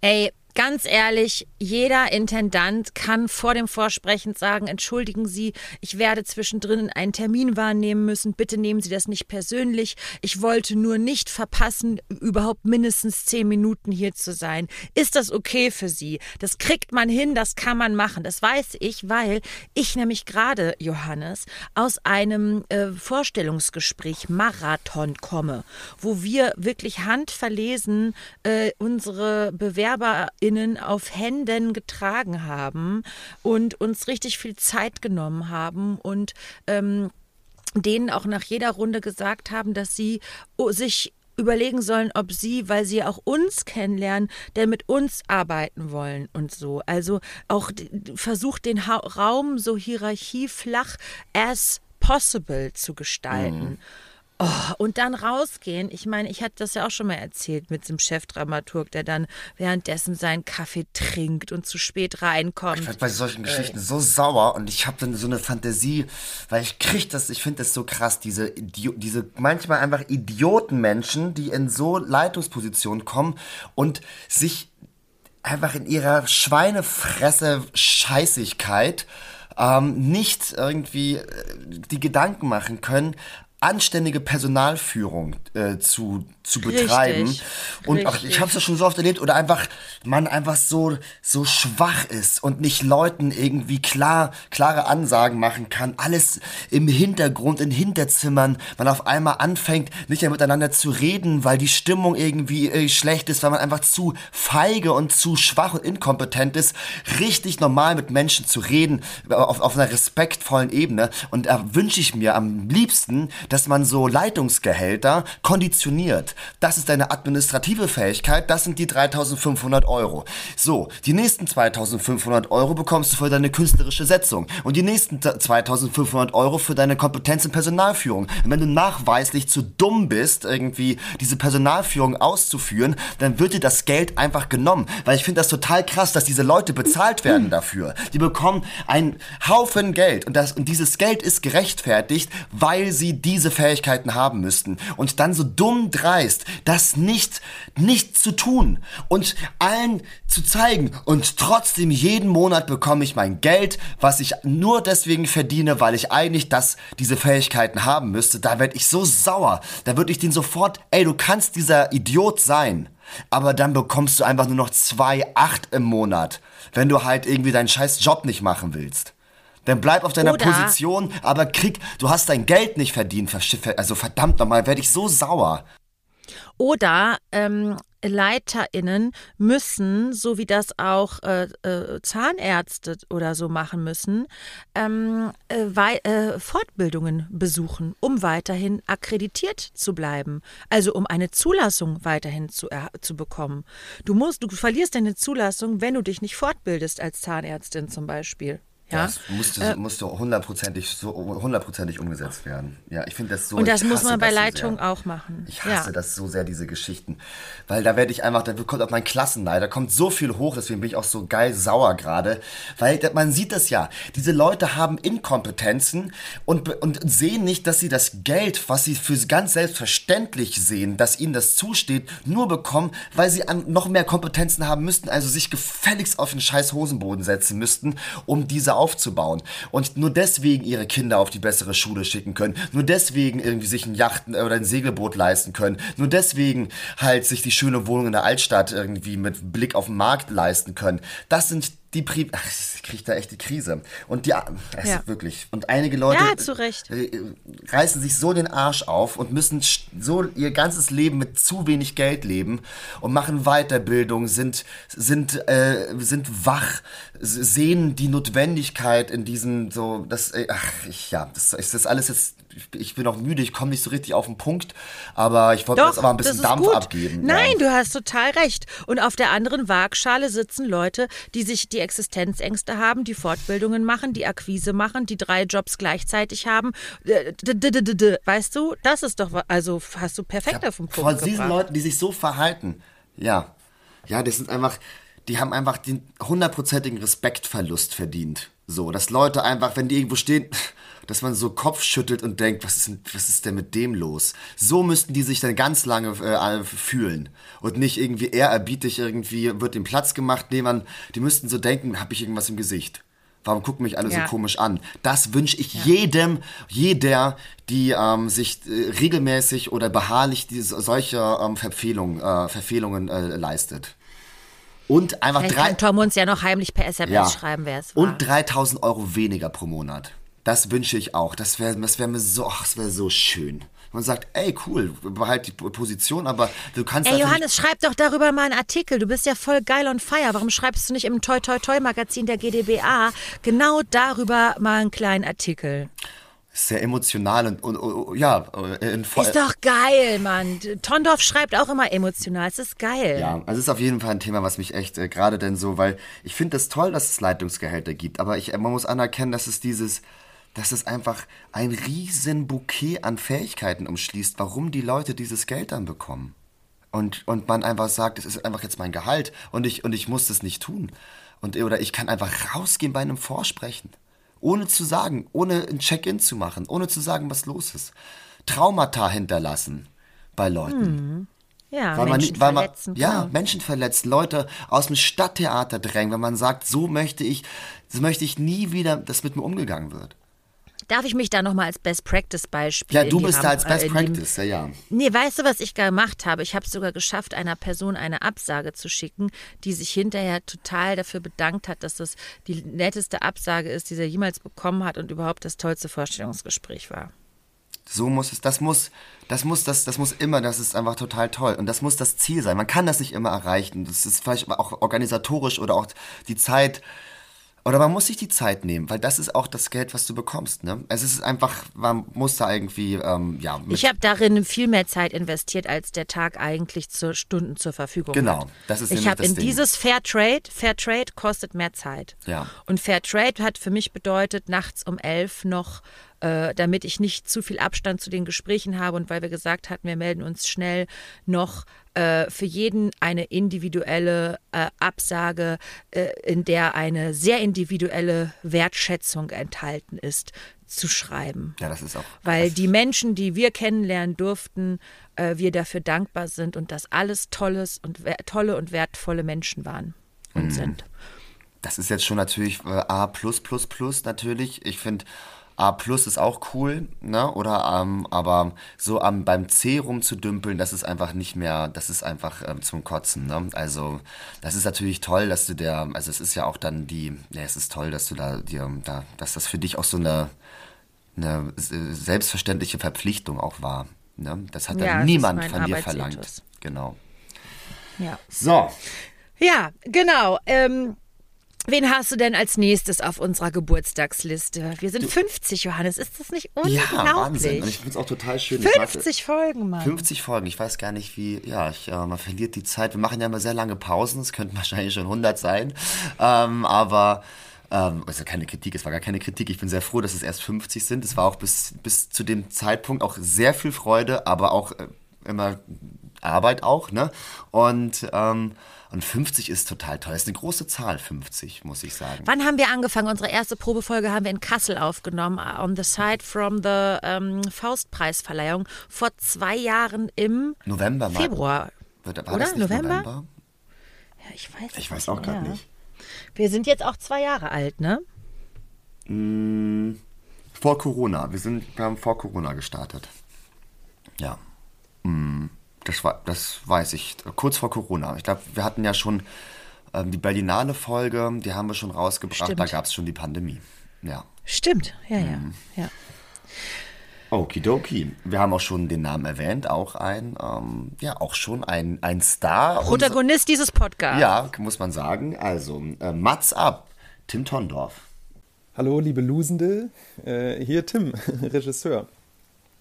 S2: Ey, ganz ehrlich, jeder Intendant kann vor dem Vorsprechen sagen, entschuldigen Sie, ich werde zwischendrin einen Termin wahrnehmen müssen, bitte nehmen Sie das nicht persönlich. Ich wollte nur nicht verpassen, überhaupt mindestens zehn Minuten hier zu sein. Ist das okay für Sie? Das kriegt man hin, das kann man machen. Das weiß ich, weil ich nämlich gerade, Johannes, aus einem äh, Vorstellungsgespräch Marathon komme, wo wir wirklich handverlesen äh, unsere Bewerber KollegInnen auf Händen getragen haben und uns richtig viel Zeit genommen haben und ähm, denen auch nach jeder Runde gesagt haben, dass sie sich überlegen sollen, ob sie, weil sie auch uns kennenlernen, denn mit uns arbeiten wollen und so. Also auch versucht den ha Raum so hierarchieflach as possible zu gestalten. Mhm. Oh, und dann rausgehen. Ich meine, ich hatte das ja auch schon mal erzählt mit dem Chefdramaturg, der dann währenddessen seinen Kaffee trinkt und zu spät reinkommt.
S3: Ich werde bei solchen Geschichten äh. so sauer und ich habe dann so eine Fantasie, weil ich kriege das, ich finde das so krass, diese, diese manchmal einfach Idiotenmenschen, die in so Leitungspositionen kommen und sich einfach in ihrer Schweinefresse Scheißigkeit ähm, nicht irgendwie äh, die Gedanken machen können, anständige Personalführung äh, zu, zu betreiben. Richtig, und auch, ich habe es ja schon so oft erlebt, oder einfach man einfach so, so schwach ist und nicht Leuten irgendwie klar, klare Ansagen machen kann. Alles im Hintergrund, in Hinterzimmern. Man auf einmal anfängt, nicht mehr miteinander zu reden, weil die Stimmung irgendwie äh, schlecht ist, weil man einfach zu feige und zu schwach und inkompetent ist, richtig normal mit Menschen zu reden, auf, auf einer respektvollen Ebene. Und da wünsche ich mir am liebsten, dass man so Leitungsgehälter konditioniert. Das ist deine administrative Fähigkeit, das sind die 3500 Euro. So, die nächsten 2500 Euro bekommst du für deine künstlerische Setzung und die nächsten 2500 Euro für deine Kompetenz in Personalführung. Und wenn du nachweislich zu dumm bist, irgendwie diese Personalführung auszuführen, dann wird dir das Geld einfach genommen. Weil ich finde das total krass, dass diese Leute bezahlt werden dafür. Die bekommen einen Haufen Geld und, das, und dieses Geld ist gerechtfertigt, weil sie diese diese Fähigkeiten haben müssten und dann so dumm dreist, das nicht, nicht zu tun und allen zu zeigen. Und trotzdem jeden Monat bekomme ich mein Geld, was ich nur deswegen verdiene, weil ich eigentlich das, diese Fähigkeiten haben müsste, da werde ich so sauer, da würde ich den sofort, ey, du kannst dieser Idiot sein, aber dann bekommst du einfach nur noch zwei acht im Monat, wenn du halt irgendwie deinen scheiß Job nicht machen willst. Dann bleib auf deiner Oder Position, aber krieg, du hast dein Geld nicht verdient. Also verdammt nochmal, werde ich so sauer.
S2: Oder ähm, LeiterInnen müssen, so wie das auch äh, äh, Zahnärzte oder so machen müssen, ähm, äh, äh, Fortbildungen besuchen, um weiterhin akkreditiert zu bleiben. Also um eine Zulassung weiterhin zu, zu bekommen. Du musst, du verlierst deine Zulassung, wenn du dich nicht fortbildest als Zahnärztin zum Beispiel. Ja?
S3: Das musste, äh, musste hundertprozentig, so, hundertprozentig umgesetzt werden. Ja, ich finde das so.
S2: Und das muss man bei Leitung so auch machen.
S3: Ich hasse ja. das so sehr, diese Geschichten. Weil da werde ich einfach, da kommt auch mein Klassenleiter, da kommt so viel hoch, deswegen bin ich auch so geil sauer gerade. Weil man sieht das ja. Diese Leute haben Inkompetenzen und, und sehen nicht, dass sie das Geld, was sie für ganz selbstverständlich sehen, dass ihnen das zusteht, nur bekommen, weil sie noch mehr Kompetenzen haben müssten, also sich gefälligst auf den scheiß Hosenboden setzen müssten, um diese aufzubauen und nur deswegen ihre Kinder auf die bessere Schule schicken können, nur deswegen irgendwie sich ein Yachten oder ein Segelboot leisten können, nur deswegen halt sich die schöne Wohnung in der Altstadt irgendwie mit Blick auf den Markt leisten können. Das sind die Pri Ach, ich kriege da echt die Krise. Und die, es ja. wirklich. Und einige Leute
S2: ja, zu Recht.
S3: reißen sich so den Arsch auf und müssen so ihr ganzes Leben mit zu wenig Geld leben und machen Weiterbildung, sind, sind, äh, sind wach, sehen die Notwendigkeit in diesen so, das, äh, ach, ich, ja, das ist das alles jetzt ich bin auch müde, ich komme nicht so richtig auf den Punkt, aber ich wollte jetzt aber ein bisschen Dampf
S2: gut.
S3: abgeben.
S2: Nein,
S3: ja.
S2: du hast total recht. Und auf der anderen Waagschale sitzen Leute, die sich die Existenzängste haben, die Fortbildungen machen, die Akquise machen, die drei Jobs gleichzeitig haben. Äh, weißt du, das ist doch, also hast du perfekt auf den Punkt
S3: Von diesen Leuten, die sich so verhalten, ja, ja, das sind einfach, die haben einfach den hundertprozentigen Respektverlust verdient. So, dass Leute einfach, wenn die irgendwo stehen, dass man so Kopf schüttelt und denkt, was ist, denn, was ist denn mit dem los? So müssten die sich dann ganz lange äh, fühlen und nicht irgendwie ehrerbietig irgendwie wird dem Platz gemacht. Nee, man, die müssten so denken, habe ich irgendwas im Gesicht? Warum gucken mich alle
S2: Ja.
S3: so komisch an? Das wünsche ich jedem, jeder, die ähm, sich äh, regelmäßig oder beharrlich diese, solche ähm, Verfehlungen, äh, Verfehlungen äh, leistet. Und einfach
S2: Vielleicht
S3: drei,
S2: kann Tom uns ja noch heimlich per SMS schreiben, wer es war.
S3: und 3000 Euro weniger pro Monat. Das wünsche ich auch. Das wäre das wär mir so, ach, das wäre so schön. Man sagt, ey, cool, behalt die Position, aber du kannst
S2: Ey, Johannes, schreib doch darüber mal einen Artikel. Du bist ja voll geil on fire. Warum schreibst du nicht im Toi Toi Toi Magazin der GdBA genau darüber mal einen kleinen Artikel?
S3: Sehr emotional und, und, und ja, äh, in
S2: Ist doch geil, Mann. Tondorf schreibt auch immer emotional. Es ist geil.
S3: Ja, also es ist auf jeden Fall ein Thema, was mich echt äh, gerade denn so, weil ich finde es toll, dass es Leitungsgehälter gibt, aber ich, man muss anerkennen, dass es dieses, dass es einfach ein riesen Bouquet an Fähigkeiten umschließt, warum die Leute dieses Geld dann bekommen. Und, und man einfach sagt, es ist einfach jetzt mein Gehalt und ich, und ich muss das nicht tun. Und, oder ich kann einfach rausgehen bei einem Vorsprechen. Ohne zu sagen, ohne ein Check-in zu machen, ohne zu sagen, was los ist. Traumata hinterlassen bei Leuten.
S2: Ja,
S3: Weil man
S2: Menschen
S3: nicht, weil man,
S2: verletzen.
S3: ja,
S2: klar.
S3: Menschen verletzen, Leute aus dem Stadttheater drängen, wenn man sagt, so möchte ich, so möchte ich nie wieder, dass mit mir umgegangen wird.
S2: Darf ich mich da nochmal als Best Practice Beispiel
S3: Ja, du bist da als Best
S2: äh, in die-
S3: Practice, ja, ja.
S2: Nee, weißt du, was ich gemacht habe? Ich habe es sogar geschafft, einer Person eine Absage zu schicken, die sich hinterher total dafür bedankt hat, dass das die netteste Absage ist, die sie jemals bekommen hat und überhaupt das tollste Vorstellungsgespräch war.
S3: So muss es, das muss, das muss, das, das muss immer, das ist einfach total toll. Und das muss das Ziel sein. Man kann das nicht immer erreichen. Das ist vielleicht auch organisatorisch oder auch die Zeit. Oder man muss sich die Zeit nehmen, weil das ist auch das Geld, was du bekommst. Ne? Es ist einfach, man muss da irgendwie, ähm, ja,
S2: Ich habe darin viel mehr Zeit investiert, als der Tag eigentlich zur Stunden zur Verfügung
S3: Genau,
S2: hat.
S3: das ist
S2: ich habe in
S3: Ding.
S2: dieses Fair Trade, Fair Trade kostet mehr Zeit.
S3: Ja.
S2: Und Fair Trade hat für mich bedeutet, nachts um elf noch, äh, damit ich nicht zu viel Abstand zu den Gesprächen habe und weil wir gesagt hatten, wir melden uns schnell noch äh, für jeden eine individuelle äh, Absage, äh, in der eine sehr individuelle Wertschätzung enthalten ist, zu schreiben.
S3: ja, das ist auch.
S2: Weil die Menschen, die wir kennenlernen durften, äh, wir dafür dankbar sind und dass alles tolles und tolle und wertvolle Menschen waren und
S3: Mhm.
S2: sind.
S3: Das ist jetzt schon natürlich äh, A natürlich. Ich finde A plus ist auch cool, ne? Oder ähm, aber so am beim C rumzudümpeln, das ist einfach nicht mehr, das ist einfach ähm, zum Kotzen, ne? Also das ist natürlich toll, dass du der, also es ist ja auch dann die, ja, es ist toll, dass du da dir da, dass das für dich auch so eine eine selbstverständliche Verpflichtung auch war. Ne? Das hat
S2: Ja,
S3: dann
S2: es ist
S3: niemand von dir verlangt. Genau.
S2: Ja.
S3: So,
S2: Ja, genau. Ähm, wen hast du denn als nächstes auf unserer Geburtstagsliste? Wir sind 50, Johannes. Ist das nicht
S3: ja,
S2: unglaublich?
S3: Wahnsinn. Und ich finde es auch total schön. Ich mag-
S2: 50 Folgen, Mann.
S3: 50 Folgen, ich weiß gar nicht wie, ja, ich, äh, man verliert die Zeit. Wir machen ja immer sehr lange Pausen, es könnten wahrscheinlich schon 100 sein, ähm, aber ähm, also keine Kritik, es war gar keine Kritik. Ich bin sehr froh, dass es erst 50 sind. Es war auch bis, bis zu dem Zeitpunkt auch sehr viel Freude, aber auch äh, immer Arbeit auch, ne? Und, ähm, und 50 ist total toll. Das ist eine große Zahl, 50, muss ich sagen.
S2: Wann haben wir angefangen? Unsere erste Probefolge haben wir in Kassel aufgenommen, äh, on the side from the ähm, Faustpreisverleihung, vor zwei Jahren im
S3: November.
S2: Februar.
S3: War das
S2: Oder? November?
S3: November?
S2: Ja, ich weiß,
S3: Ich weiß auch gerade nicht.
S2: Wir sind jetzt auch zwei Jahre alt, ne?
S3: Vor Corona. Wir sind, wir haben vor Corona gestartet. Ja. Mm, Das, war, das weiß ich. Kurz vor Corona. Ich glaube, wir hatten ja schon ähm, die Berlinale Folge, die haben wir schon rausgebracht.
S2: Stimmt.
S3: Da gab es schon die Pandemie. Ja.
S2: Stimmt, ja, ja.
S3: Mhm.
S2: ja.
S3: Okidoki. Wir haben auch schon den Namen erwähnt. Auch ein, ähm, ja, auch schon ein, ein Star.
S2: Protagonist dieses Podcasts.
S3: Ja, muss man sagen. Also, äh, Mats ab. Tim Tondorf.
S9: Hallo, liebe Lusende, äh, hier Tim, Regisseur.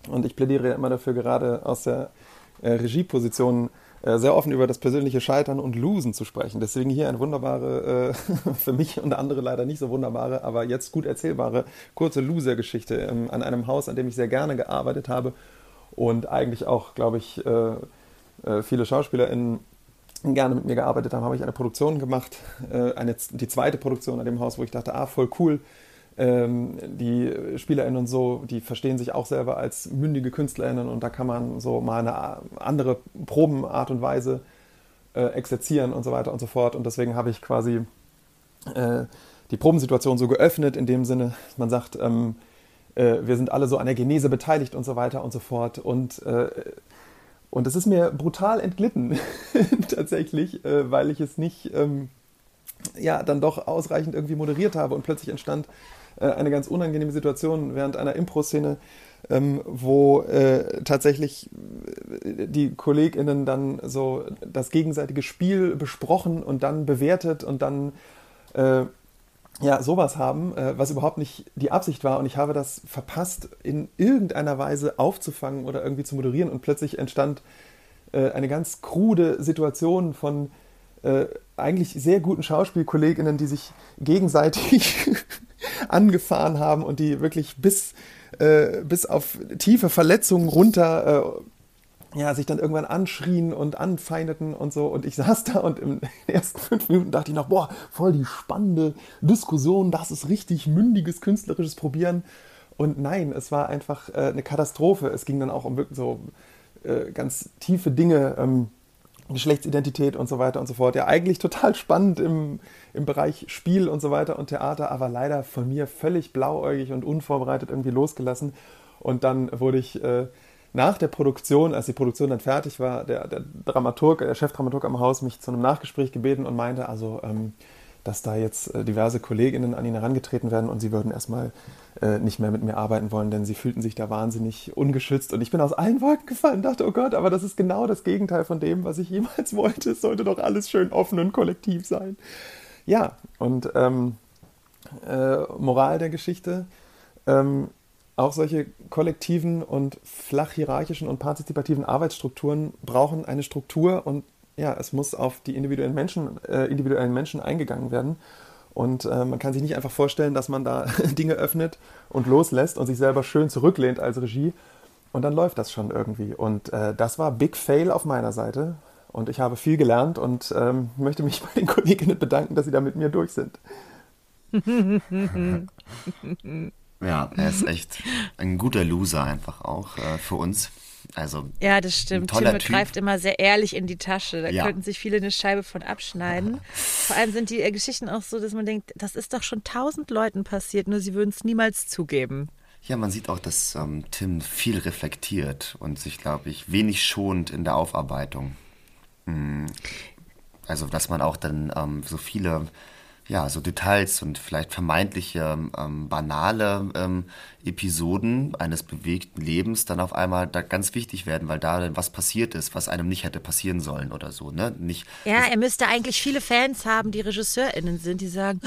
S9: Und ich plädiere immer dafür, gerade aus der äh, Regieposition äh, sehr offen über das persönliche Scheitern und Losen zu sprechen. Deswegen hier eine wunderbare, äh, für mich und andere leider nicht so wunderbare, aber jetzt gut erzählbare, kurze Loser-Geschichte ähm, an einem Haus, an dem ich sehr gerne gearbeitet habe und eigentlich auch, glaube ich, äh, äh viele SchauspielerInnen gerne mit mir gearbeitet haben, habe ich eine Produktion gemacht, eine, die zweite Produktion an dem Haus, wo ich dachte, ah, voll cool, ähm, die SpielerInnen und so, die verstehen sich auch selber als mündige KünstlerInnen und da kann man so mal eine andere Probenart und Weise äh, exerzieren und so weiter und so fort. Und deswegen habe ich quasi äh, die Probensituation so geöffnet, in dem Sinne, man sagt, ähm, äh, wir sind alle so an der Genese beteiligt und so weiter und so fort. Und äh, und es ist mir brutal entglitten, tatsächlich, äh, weil ich es nicht ähm, ja, dann doch ausreichend irgendwie moderiert habe und plötzlich entstand äh, eine ganz unangenehme Situation während einer Impro-Szene, ähm, wo äh, tatsächlich äh, die KollegInnen dann so das gegenseitige Spiel besprochen und dann bewertet und dann äh, ja, sowas haben, äh, was überhaupt nicht die Absicht war. Und ich habe das verpasst, in irgendeiner Weise aufzufangen oder irgendwie zu moderieren. Und plötzlich entstand eine ganz krude Situation von eigentlich sehr guten Schauspielkolleginnen, die sich gegenseitig angefahren haben und die wirklich bis, äh, bis auf tiefe Verletzungen runter äh, ja, sich dann irgendwann anschrien und anfeindeten und so. Und ich saß da und in den ersten fünf Minuten dachte ich noch, boah, voll die spannende Diskussion, das ist richtig mündiges künstlerisches Probieren. Und nein, es war einfach äh, eine Katastrophe. Es ging dann auch um wirklich so äh, ganz tiefe Dinge. Ähm, Geschlechtsidentität und so weiter und so fort. Ja, eigentlich total spannend im, im Bereich Spiel und so weiter und Theater, aber leider von mir völlig blauäugig und unvorbereitet irgendwie losgelassen. Und dann wurde ich äh, nach der Produktion, als die Produktion dann fertig war, der, der Dramaturg, der Chefdramaturg am Haus mich zu einem Nachgespräch gebeten und meinte, also ähm, dass da jetzt äh, diverse Kolleginnen an ihn herangetreten werden und sie würden erstmal äh, nicht mehr mit mir arbeiten wollen, denn sie fühlten sich da wahnsinnig ungeschützt. Und ich bin aus allen Wolken gefallen, dachte, oh Gott, aber das ist genau das Gegenteil von dem, was ich jemals wollte. Es sollte doch alles schön offen und kollektiv sein. Ja, und ähm, äh, Moral der Geschichte, ähm, auch solche kollektiven und flach hierarchischen und partizipativen Arbeitsstrukturen brauchen eine Struktur und ja, es muss auf die individuellen Menschen, äh, individuellen Menschen eingegangen werden. Und äh, man kann sich nicht einfach vorstellen, dass man da Dinge öffnet und loslässt und sich selber schön zurücklehnt als Regie. Und dann läuft das schon irgendwie. Und äh, das war Big Fail auf meiner Seite. Und ich habe viel gelernt und ähm, möchte mich bei den Kolleginnen bedanken, dass sie da mit mir durch sind.
S3: ja, er ist echt ein guter Loser einfach auch äh, für uns. Also
S2: ja, das stimmt. Tim greift immer sehr ehrlich in die Tasche. Da ja. könnten sich viele eine Scheibe von abschneiden. Vor allem sind die Geschichten auch so, dass man denkt, das ist doch schon tausend Leuten passiert, nur sie würden es niemals zugeben.
S3: Ja, man sieht auch, dass ähm, Tim viel reflektiert und sich, glaube ich, wenig schont in der Aufarbeitung. Mhm. Also, dass man auch dann ähm, so viele ja, so Details und vielleicht vermeintliche ähm, banale ähm, Episoden eines bewegten Lebens dann auf einmal da ganz wichtig werden, weil da dann was passiert ist, was einem nicht hätte passieren sollen oder so, ne? Nicht,
S2: ja, er müsste eigentlich viele Fans haben, die RegisseurInnen sind, die sagen,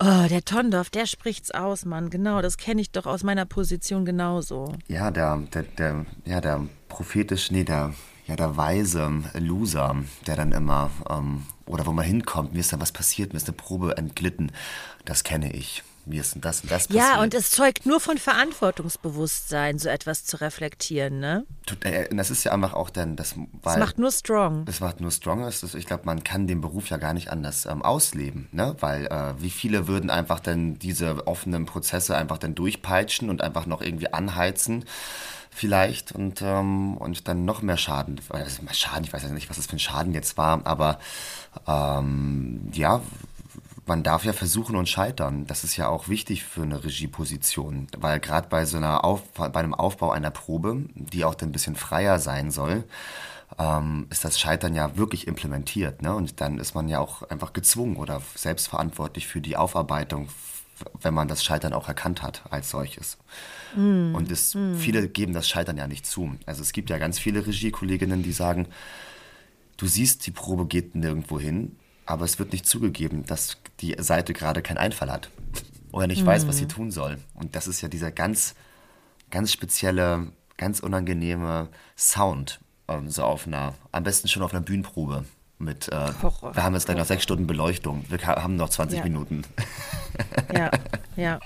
S2: oh, der Tondorf, der spricht's aus, Mann, genau, das kenne ich doch aus meiner Position genauso.
S3: Ja, der, der, der, ja, der prophetisch, nee, der, ja, der weise Loser, der dann immer, ähm, oder wo man hinkommt, mir ist da was passiert, mir ist eine Probe entglitten, das kenne ich. Mir ist das und das passiert.
S2: Ja, und es zeugt nur von Verantwortungsbewusstsein, so etwas zu reflektieren, ne?
S3: Äh, das ist ja einfach auch dann, das,
S2: weil, das macht nur strong.
S3: Das macht nur strong. Ich glaube, man kann den Beruf ja gar nicht anders ähm, ausleben, ne? Weil äh, wie viele würden einfach dann diese offenen Prozesse einfach dann durchpeitschen und einfach noch irgendwie anheizen vielleicht und, ähm, und dann noch mehr Schaden. Schaden, ich weiß ja nicht, was das für ein Schaden jetzt war, aber ähm, ja, man darf ja versuchen und scheitern. Das ist ja auch wichtig für eine Regieposition, weil gerade bei so einer Auf, bei einem Aufbau einer Probe, die auch dann ein bisschen freier sein soll, ähm, ist das Scheitern ja wirklich implementiert. Ne? Und dann ist man ja auch einfach gezwungen oder selbstverantwortlich für die Aufarbeitung, wenn man das Scheitern auch erkannt hat als solches. Mm. Und es, mm. viele geben das Scheitern ja nicht zu. Also es gibt ja ganz viele Regiekolleginnen, die sagen, du siehst, die Probe geht nirgendwo hin, aber es wird nicht zugegeben, dass die Seite gerade keinen Einfall hat oder nicht mm. weiß, was sie tun soll. Und das ist ja dieser ganz, ganz spezielle ganz unangenehme Sound, ähm, so auf einer, am besten schon auf einer Bühnenprobe. Mit, äh,
S2: Horror.
S3: wir haben jetzt gleich noch sechs Stunden Beleuchtung. Wir haben noch 20
S2: Ja.
S3: Minuten.
S2: Ja, ja.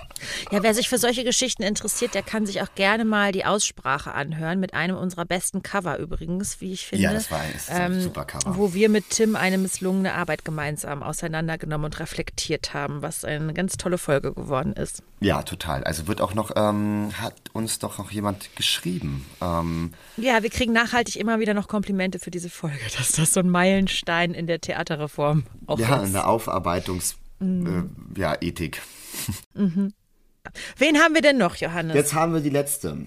S2: Ja, wer sich für solche Geschichten interessiert, der kann sich auch gerne mal die Aussprache anhören mit einem unserer besten Cover übrigens, wie ich finde.
S3: Ja, das war das ist ein super Cover.
S2: Wo wir mit Tim eine misslungene Arbeit gemeinsam auseinandergenommen und reflektiert haben, was eine ganz tolle Folge geworden ist.
S3: Ja, total. Also wird auch noch, ähm, hat uns doch noch jemand geschrieben. Ähm,
S2: Ja, wir kriegen nachhaltig immer wieder noch Komplimente für diese Folge, dass das so ein Meilenstein in der Theaterreform auch
S3: ja,
S2: ist.
S3: eine Aufarbeitungs, äh, ja, Ethik.
S2: Wen haben wir denn noch, Johannes?
S3: Jetzt haben wir die letzte.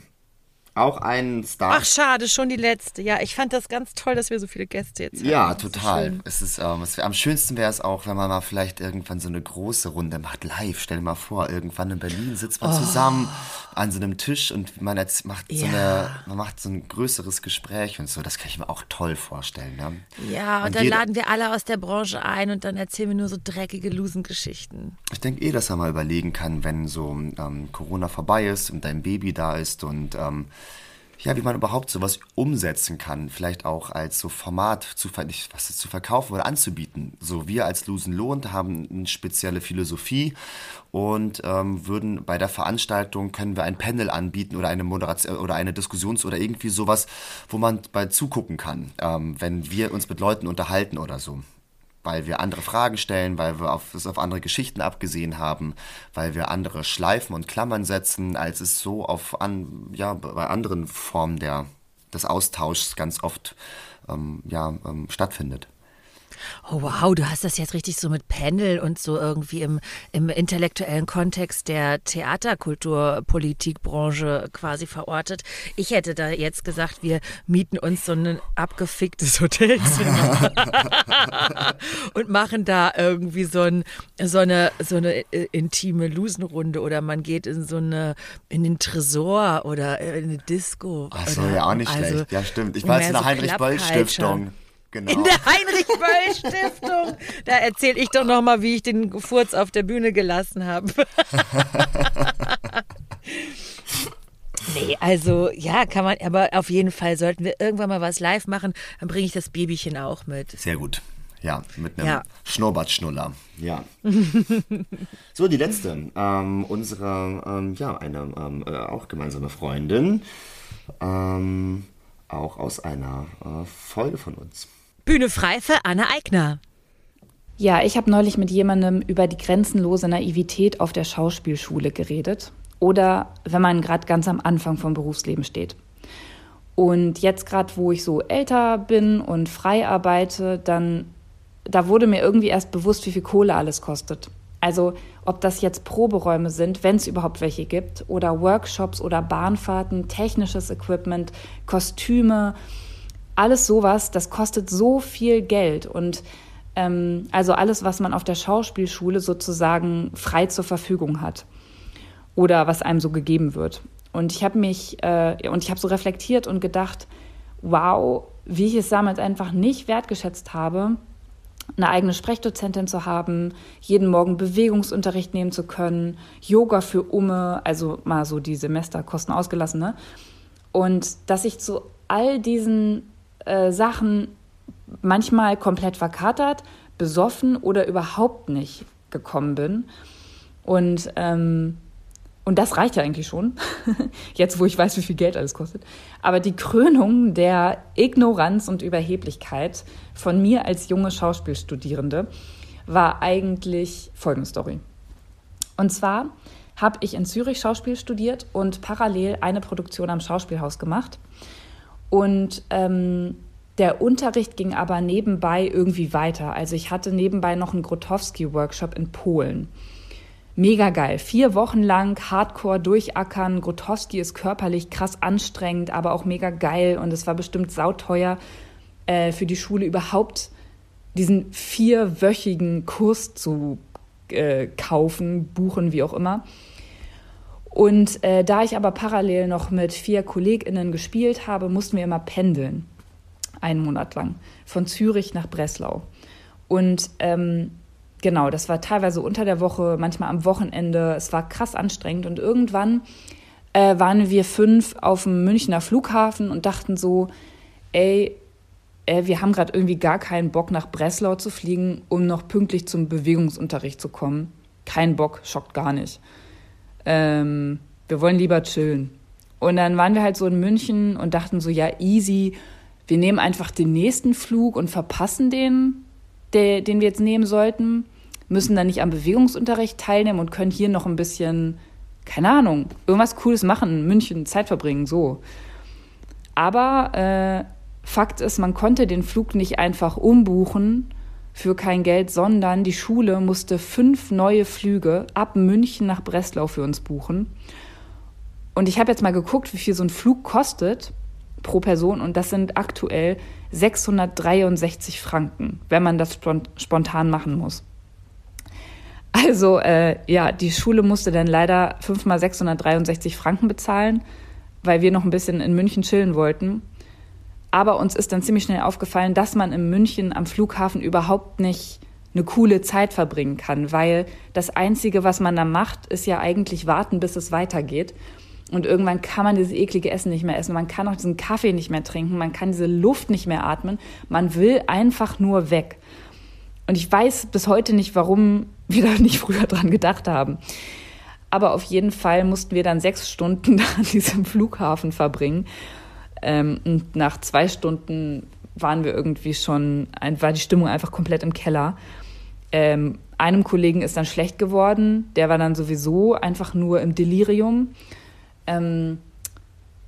S3: Auch ein Star.
S2: Ach, schade, schon die letzte. Ja, ich fand das ganz toll, dass wir so viele Gäste jetzt
S3: Ja,
S2: haben. Ist
S3: total.
S2: schön.
S3: Es ist, ähm, es am schönsten wäre es auch, wenn man mal vielleicht irgendwann so eine große Runde macht, live. Stell dir mal vor, irgendwann in Berlin sitzt man zusammen an so einem Tisch und man jetzt macht so
S2: Oh. Ja.
S3: eine, man macht so ein größeres Gespräch und so. Das kann ich mir auch toll vorstellen. Ne?
S2: Ja, und
S3: Und
S2: dann laden wir alle aus der Branche ein und dann erzählen wir nur so dreckige Lusengeschichten.
S3: Ich denke eh, dass er mal überlegen kann, wenn so ähm, Corona vorbei ist und dein Baby da ist und ähm, ja, wie man überhaupt sowas umsetzen kann, vielleicht auch als so Format zu, nicht, was zu verkaufen oder anzubieten. So wir als Lusen lohnt haben eine spezielle Philosophie und ähm, würden bei der Veranstaltung können wir ein Panel anbieten oder eine Moderation oder eine Diskussions- oder irgendwie sowas, wo man bei zugucken kann, ähm, wenn wir uns mit Leuten unterhalten oder so weil wir andere Fragen stellen, weil wir auf, es auf andere Geschichten abgesehen haben, weil wir andere Schleifen und Klammern setzen, als es so auf an, ja, bei anderen Formen der, des Austauschs ganz oft ähm, ja, ähm, stattfindet.
S2: Oh wow, du hast das jetzt richtig so mit Panel und so irgendwie im, im intellektuellen Kontext der Theaterkulturpolitikbranche quasi verortet. Ich hätte da jetzt gesagt, wir mieten uns so ein abgeficktes Hotelzimmer und machen da irgendwie so, ein, so eine, so eine äh, intime Lusenrunde oder man geht in so eine, in den Tresor oder in eine Disco.
S3: Ach so, ja, auch nicht
S2: also
S3: schlecht. Ja, stimmt. Ich war jetzt in der
S2: so
S3: Heinrich-Böll-Stiftung. Genau.
S2: In der Heinrich-Böll-Stiftung. Da erzähle ich doch noch mal, wie ich den Furz auf der Bühne gelassen habe. nee, also ja, kann man, aber auf jeden Fall sollten wir irgendwann mal was live machen, dann bringe ich das Babychen auch mit.
S3: Sehr gut. Ja, mit einem
S2: Ja.
S3: Schnurrbartschnuller. Ja. so, die letzte. Ähm, unsere, ähm, ja, eine ähm, äh, auch gemeinsame Freundin. Ähm, auch aus einer äh, Folge von uns.
S2: Bühne frei für Anne Eigner.
S10: Ja, ich habe neulich mit jemandem über die grenzenlose Naivität auf der Schauspielschule geredet. Oder wenn man gerade ganz am Anfang vom Berufsleben steht. Und jetzt gerade, wo ich so älter bin und frei arbeite, dann da wurde mir irgendwie erst bewusst, wie viel Kohle alles kostet. Also ob das jetzt Proberäume sind, wenn es überhaupt welche gibt, oder Workshops oder Bahnfahrten, technisches Equipment, Kostüme, alles sowas, das kostet so viel Geld. Und ähm, also alles, was man auf der Schauspielschule sozusagen frei zur Verfügung hat oder was einem so gegeben wird. Und ich habe mich äh, und ich habe so reflektiert und gedacht, wow, wie ich es damals einfach nicht wertgeschätzt habe, eine eigene Sprechdozentin zu haben, jeden Morgen Bewegungsunterricht nehmen zu können, Yoga für Umme, also mal so die Semesterkosten ausgelassen, ne? Und dass ich zu all diesen äh, Sachen manchmal komplett verkatert, besoffen oder überhaupt nicht gekommen bin. Und, ähm, und das reicht ja eigentlich schon, jetzt wo ich weiß, wie viel Geld alles kostet. Aber die Krönung der Ignoranz und Überheblichkeit von mir als junge Schauspielstudierende war eigentlich folgende Story. Und zwar habe ich in Zürich Schauspiel studiert und parallel eine Produktion am Schauspielhaus gemacht. Und ähm, der Unterricht ging aber nebenbei irgendwie weiter. Also ich hatte nebenbei noch einen Grotowski-Workshop in Polen. Mega geil. Vier Wochen lang Hardcore durchackern. Grotowski ist körperlich krass anstrengend, aber auch mega geil. Und es war bestimmt sauteuer äh, für die Schule überhaupt diesen vierwöchigen Kurs zu äh, kaufen, buchen, wie auch immer. Und äh, da ich aber parallel noch mit vier KollegInnen gespielt habe, mussten wir immer pendeln. Einen Monat lang. Von Zürich nach Breslau. Und ähm, genau, das war teilweise unter der Woche, manchmal am Wochenende. Es war krass anstrengend. Und irgendwann äh, waren wir fünf auf dem Münchner Flughafen und dachten so, ey, äh, wir haben gerade irgendwie gar keinen Bock nach Breslau zu fliegen, um noch pünktlich zum Bewegungsunterricht zu kommen. Kein Bock, schockt gar nicht. Ähm, wir wollen lieber chillen. Und dann waren wir halt so in München und dachten so, ja, easy, wir nehmen einfach den nächsten Flug und verpassen den, der, den wir jetzt nehmen sollten, müssen dann nicht am Bewegungsunterricht teilnehmen und können hier noch ein bisschen, keine Ahnung, irgendwas Cooles machen, in München Zeit verbringen, so. Aber äh, Fakt ist, man konnte den Flug nicht einfach umbuchen für kein Geld, sondern die Schule musste fünf neue Flüge ab München nach Breslau für uns buchen. Und ich habe jetzt mal geguckt, wie viel so ein Flug kostet pro Person und das sind aktuell 663 Franken, wenn man das spontan machen muss. Also äh, ja, die Schule musste dann leider fünfmal 663 Franken bezahlen, weil wir noch ein bisschen in München chillen wollten. Aber uns ist dann ziemlich schnell aufgefallen, dass man in München am Flughafen überhaupt nicht eine coole Zeit verbringen kann, weil das Einzige, was man da macht, ist ja eigentlich warten, bis es weitergeht. Und irgendwann kann man dieses eklige Essen nicht mehr essen. Man kann auch diesen Kaffee nicht mehr trinken. Man kann diese Luft nicht mehr atmen. Man will einfach nur weg. Und ich weiß bis heute nicht, warum wir da nicht früher dran gedacht haben. Aber auf jeden Fall mussten wir dann sechs Stunden an diesem Flughafen verbringen. Ähm, und nach zwei Stunden waren wir irgendwie schon, war die Stimmung einfach komplett im Keller. Ähm, einem Kollegen ist dann schlecht geworden. Der war dann sowieso einfach nur im Delirium. Ähm,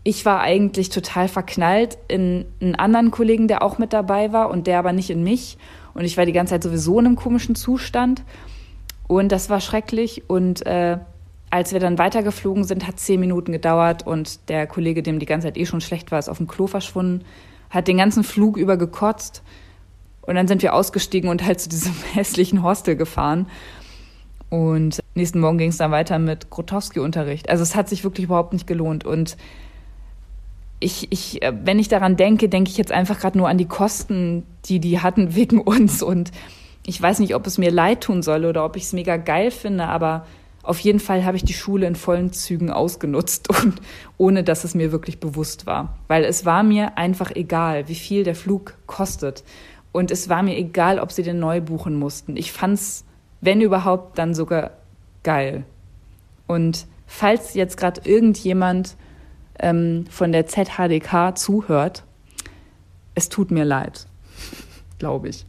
S10: ich war eigentlich total verknallt in einen anderen Kollegen, der auch mit dabei war und der aber nicht in mich. Und ich war die ganze Zeit sowieso in einem komischen Zustand. Und das war schrecklich. Und äh, als wir dann weitergeflogen sind, hat zehn Minuten gedauert und der Kollege, dem die ganze Zeit eh schon schlecht war, ist auf dem Klo verschwunden, hat den ganzen Flug über gekotzt. Und dann sind wir ausgestiegen und halt zu diesem hässlichen Hostel gefahren. Und nächsten Morgen ging es dann weiter mit Grotowski-Unterricht. Also es hat sich wirklich überhaupt nicht gelohnt. Und ich, ich, äh, wenn ich daran denke, denke ich jetzt einfach gerade nur an die Kosten, die die hatten wegen uns. Und ich weiß nicht, ob es mir leid tun soll oder ob ich es mega geil finde, aber auf jeden Fall habe ich die Schule in vollen Zügen ausgenutzt und ohne dass es mir wirklich bewusst war. Weil es war mir einfach egal, wie viel der Flug kostet. Und es war mir egal, ob sie den neu buchen mussten. Ich fand's wenn überhaupt, dann sogar geil. Und falls jetzt gerade irgendjemand ähm, von der ZHDK zuhört, es tut mir leid, glaube ich.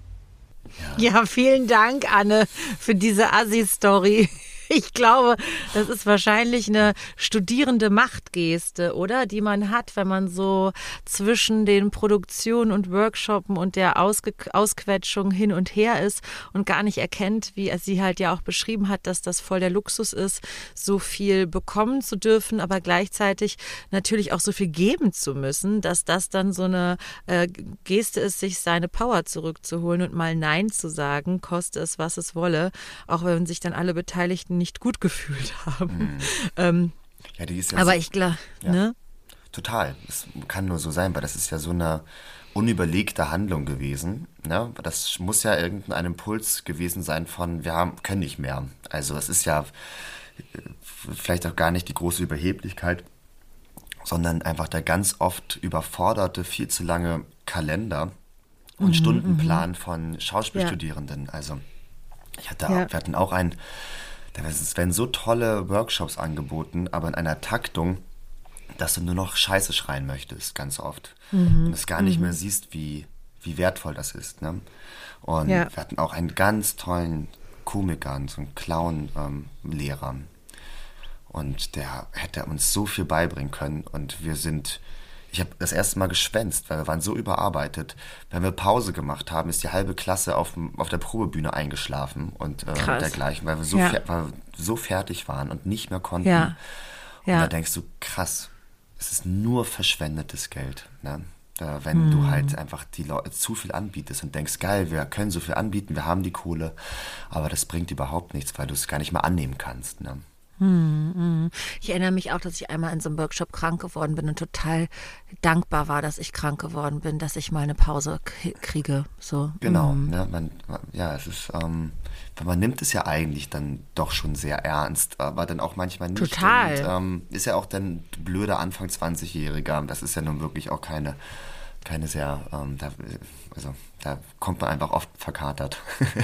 S2: Ja, vielen Dank, Anne, für diese Assi-Story. ich glaube, das ist wahrscheinlich eine studierende Machtgeste, oder? Die man hat, wenn man so zwischen den Produktionen und Workshoppen und der Ausge Ausquetschung hin und her ist und gar nicht erkennt, wie sie halt ja auch beschrieben hat, dass das voll der Luxus ist, so viel bekommen zu dürfen, aber gleichzeitig natürlich auch so viel geben zu müssen, dass das dann so eine äh, Geste ist, sich seine Power zurückzuholen und mal Nein zu sagen, koste es, was es wolle, auch wenn sich dann alle Beteiligten nicht gut gefühlt haben. Mhm. Ähm, ja, die ist ja aber so, ich glaube, ja, ne?
S3: Total. Es kann nur so sein, weil das ist ja so eine unüberlegte Handlung gewesen. Ne? Das muss ja irgendein Impuls gewesen sein von, wir haben, können nicht mehr. Also es ist ja äh, vielleicht auch gar nicht die große Überheblichkeit, sondern einfach der ganz oft überforderte, viel zu lange Kalender und mhm, Stundenplan mhm. von Schauspielstudierenden. Ja. Also ich hatte, ja. wir hatten auch einen es werden so tolle Workshops angeboten, aber in einer Taktung, dass du nur noch Scheiße schreien möchtest, ganz oft. Mhm. Und es gar nicht mhm. mehr siehst, wie, wie wertvoll das ist. Ne? Und ja. wir hatten auch einen ganz tollen Komiker, so einen Clown-Lehrer. Ähm, und der hätte uns so viel beibringen können. Und wir sind ich habe das erste Mal geschwänzt, weil wir waren so überarbeitet. Wenn wir Pause gemacht haben, ist die halbe Klasse auf, auf der Probebühne eingeschlafen und äh, dergleichen, weil wir, so ja. weil wir so fertig waren und nicht mehr konnten. Ja. Ja. Und da denkst du, krass, es ist nur verschwendetes Geld. Ne? Wenn hm. du halt einfach die Leute zu viel anbietest und denkst, geil, wir können so viel anbieten, wir haben die Kohle, aber das bringt überhaupt nichts, weil du es gar nicht mehr annehmen kannst. Ne?
S2: Hm, hm. Ich erinnere mich auch, dass ich einmal in so einem Workshop krank geworden bin und total dankbar war, dass ich krank geworden bin, dass ich mal eine Pause kriege. So.
S3: Genau, mm. ne, man, ja, es ist, ähm, man nimmt es ja eigentlich dann doch schon sehr ernst, aber dann auch manchmal nicht.
S2: Total.
S3: Und, ähm, ist ja auch dann blöder Anfang 20-Jähriger. Das ist ja nun wirklich auch keine, keine sehr, ähm, da, also da kommt man einfach oft verkatert.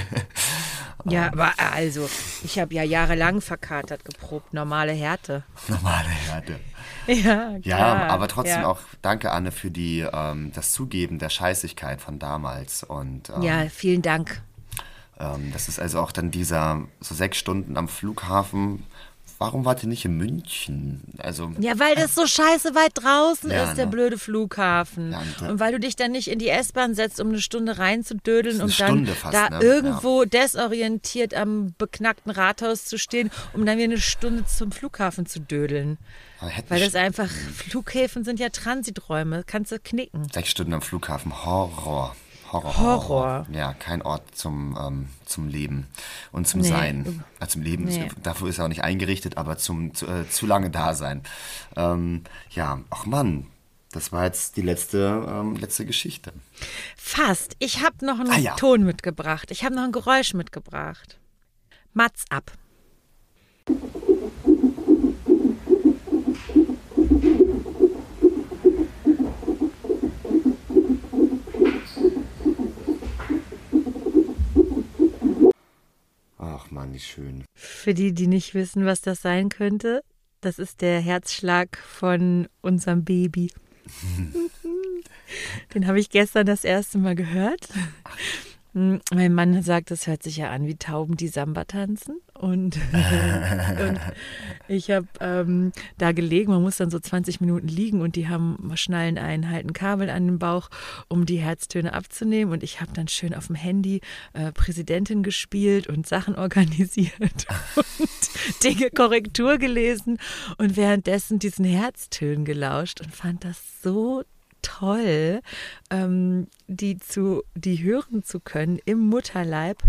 S2: Ja, aber äh, also, ich habe ja jahrelang verkatert geprobt, normale Härte.
S3: Normale Härte.
S2: Ja, klar.
S3: ja, aber trotzdem ja. auch danke, Anne, für die, ähm, das Zugeben der Scheißigkeit von damals. Und, ähm,
S2: ja, vielen Dank.
S3: Ähm, das ist also auch dann dieser, so sechs Stunden am Flughafen warum wart ihr nicht in München? Also,
S2: ja, weil das so scheiße weit draußen ja, ist, der ne? blöde Flughafen. Ja, und, und, weil du dich dann nicht in die S-Bahn setzt, um eine Stunde reinzudödeln und dann
S3: fast,
S2: da
S3: ne?
S2: irgendwo ja. desorientiert am beknackten Rathaus zu stehen, um dann wieder eine Stunde zum Flughafen zu dödeln. Weil das einfach, Flughäfen sind ja Transiträume, kannst du knicken.
S3: Sechs Stunden am Flughafen, Horror. Horror.
S2: Horror.
S3: Ja, kein Ort zum, ähm, zum Leben und zum nee. Sein. Äh, zum Leben, nee. ist, dafür ist er auch nicht eingerichtet, aber zum zu, äh, zu lange da sein. Ähm, ja, ach Mann, das war jetzt die letzte, ähm, letzte Geschichte.
S2: Fast. Ich habe noch einen ah, ja. Ton mitgebracht. Ich habe noch ein Geräusch mitgebracht. Mats ab.
S3: Wie schön.
S2: Für die, die nicht wissen, was das sein könnte, das ist der Herzschlag von unserem Baby. Den habe ich gestern das erste Mal gehört. Hm, mein Mann sagt, das hört sich ja an wie Tauben, die Samba tanzen. Und, und ich habe ähm, da gelegen, man muss dann so 20 Minuten liegen und die haben Schnallen ein, halten Kabel an den Bauch, um die Herztöne abzunehmen. Und ich habe dann schön auf dem Handy äh, Präsidentin gespielt und Sachen organisiert und Dinge Korrektur gelesen und währenddessen diesen Herztönen gelauscht und fand das so toll, ähm, die zu, die hören zu können im Mutterleib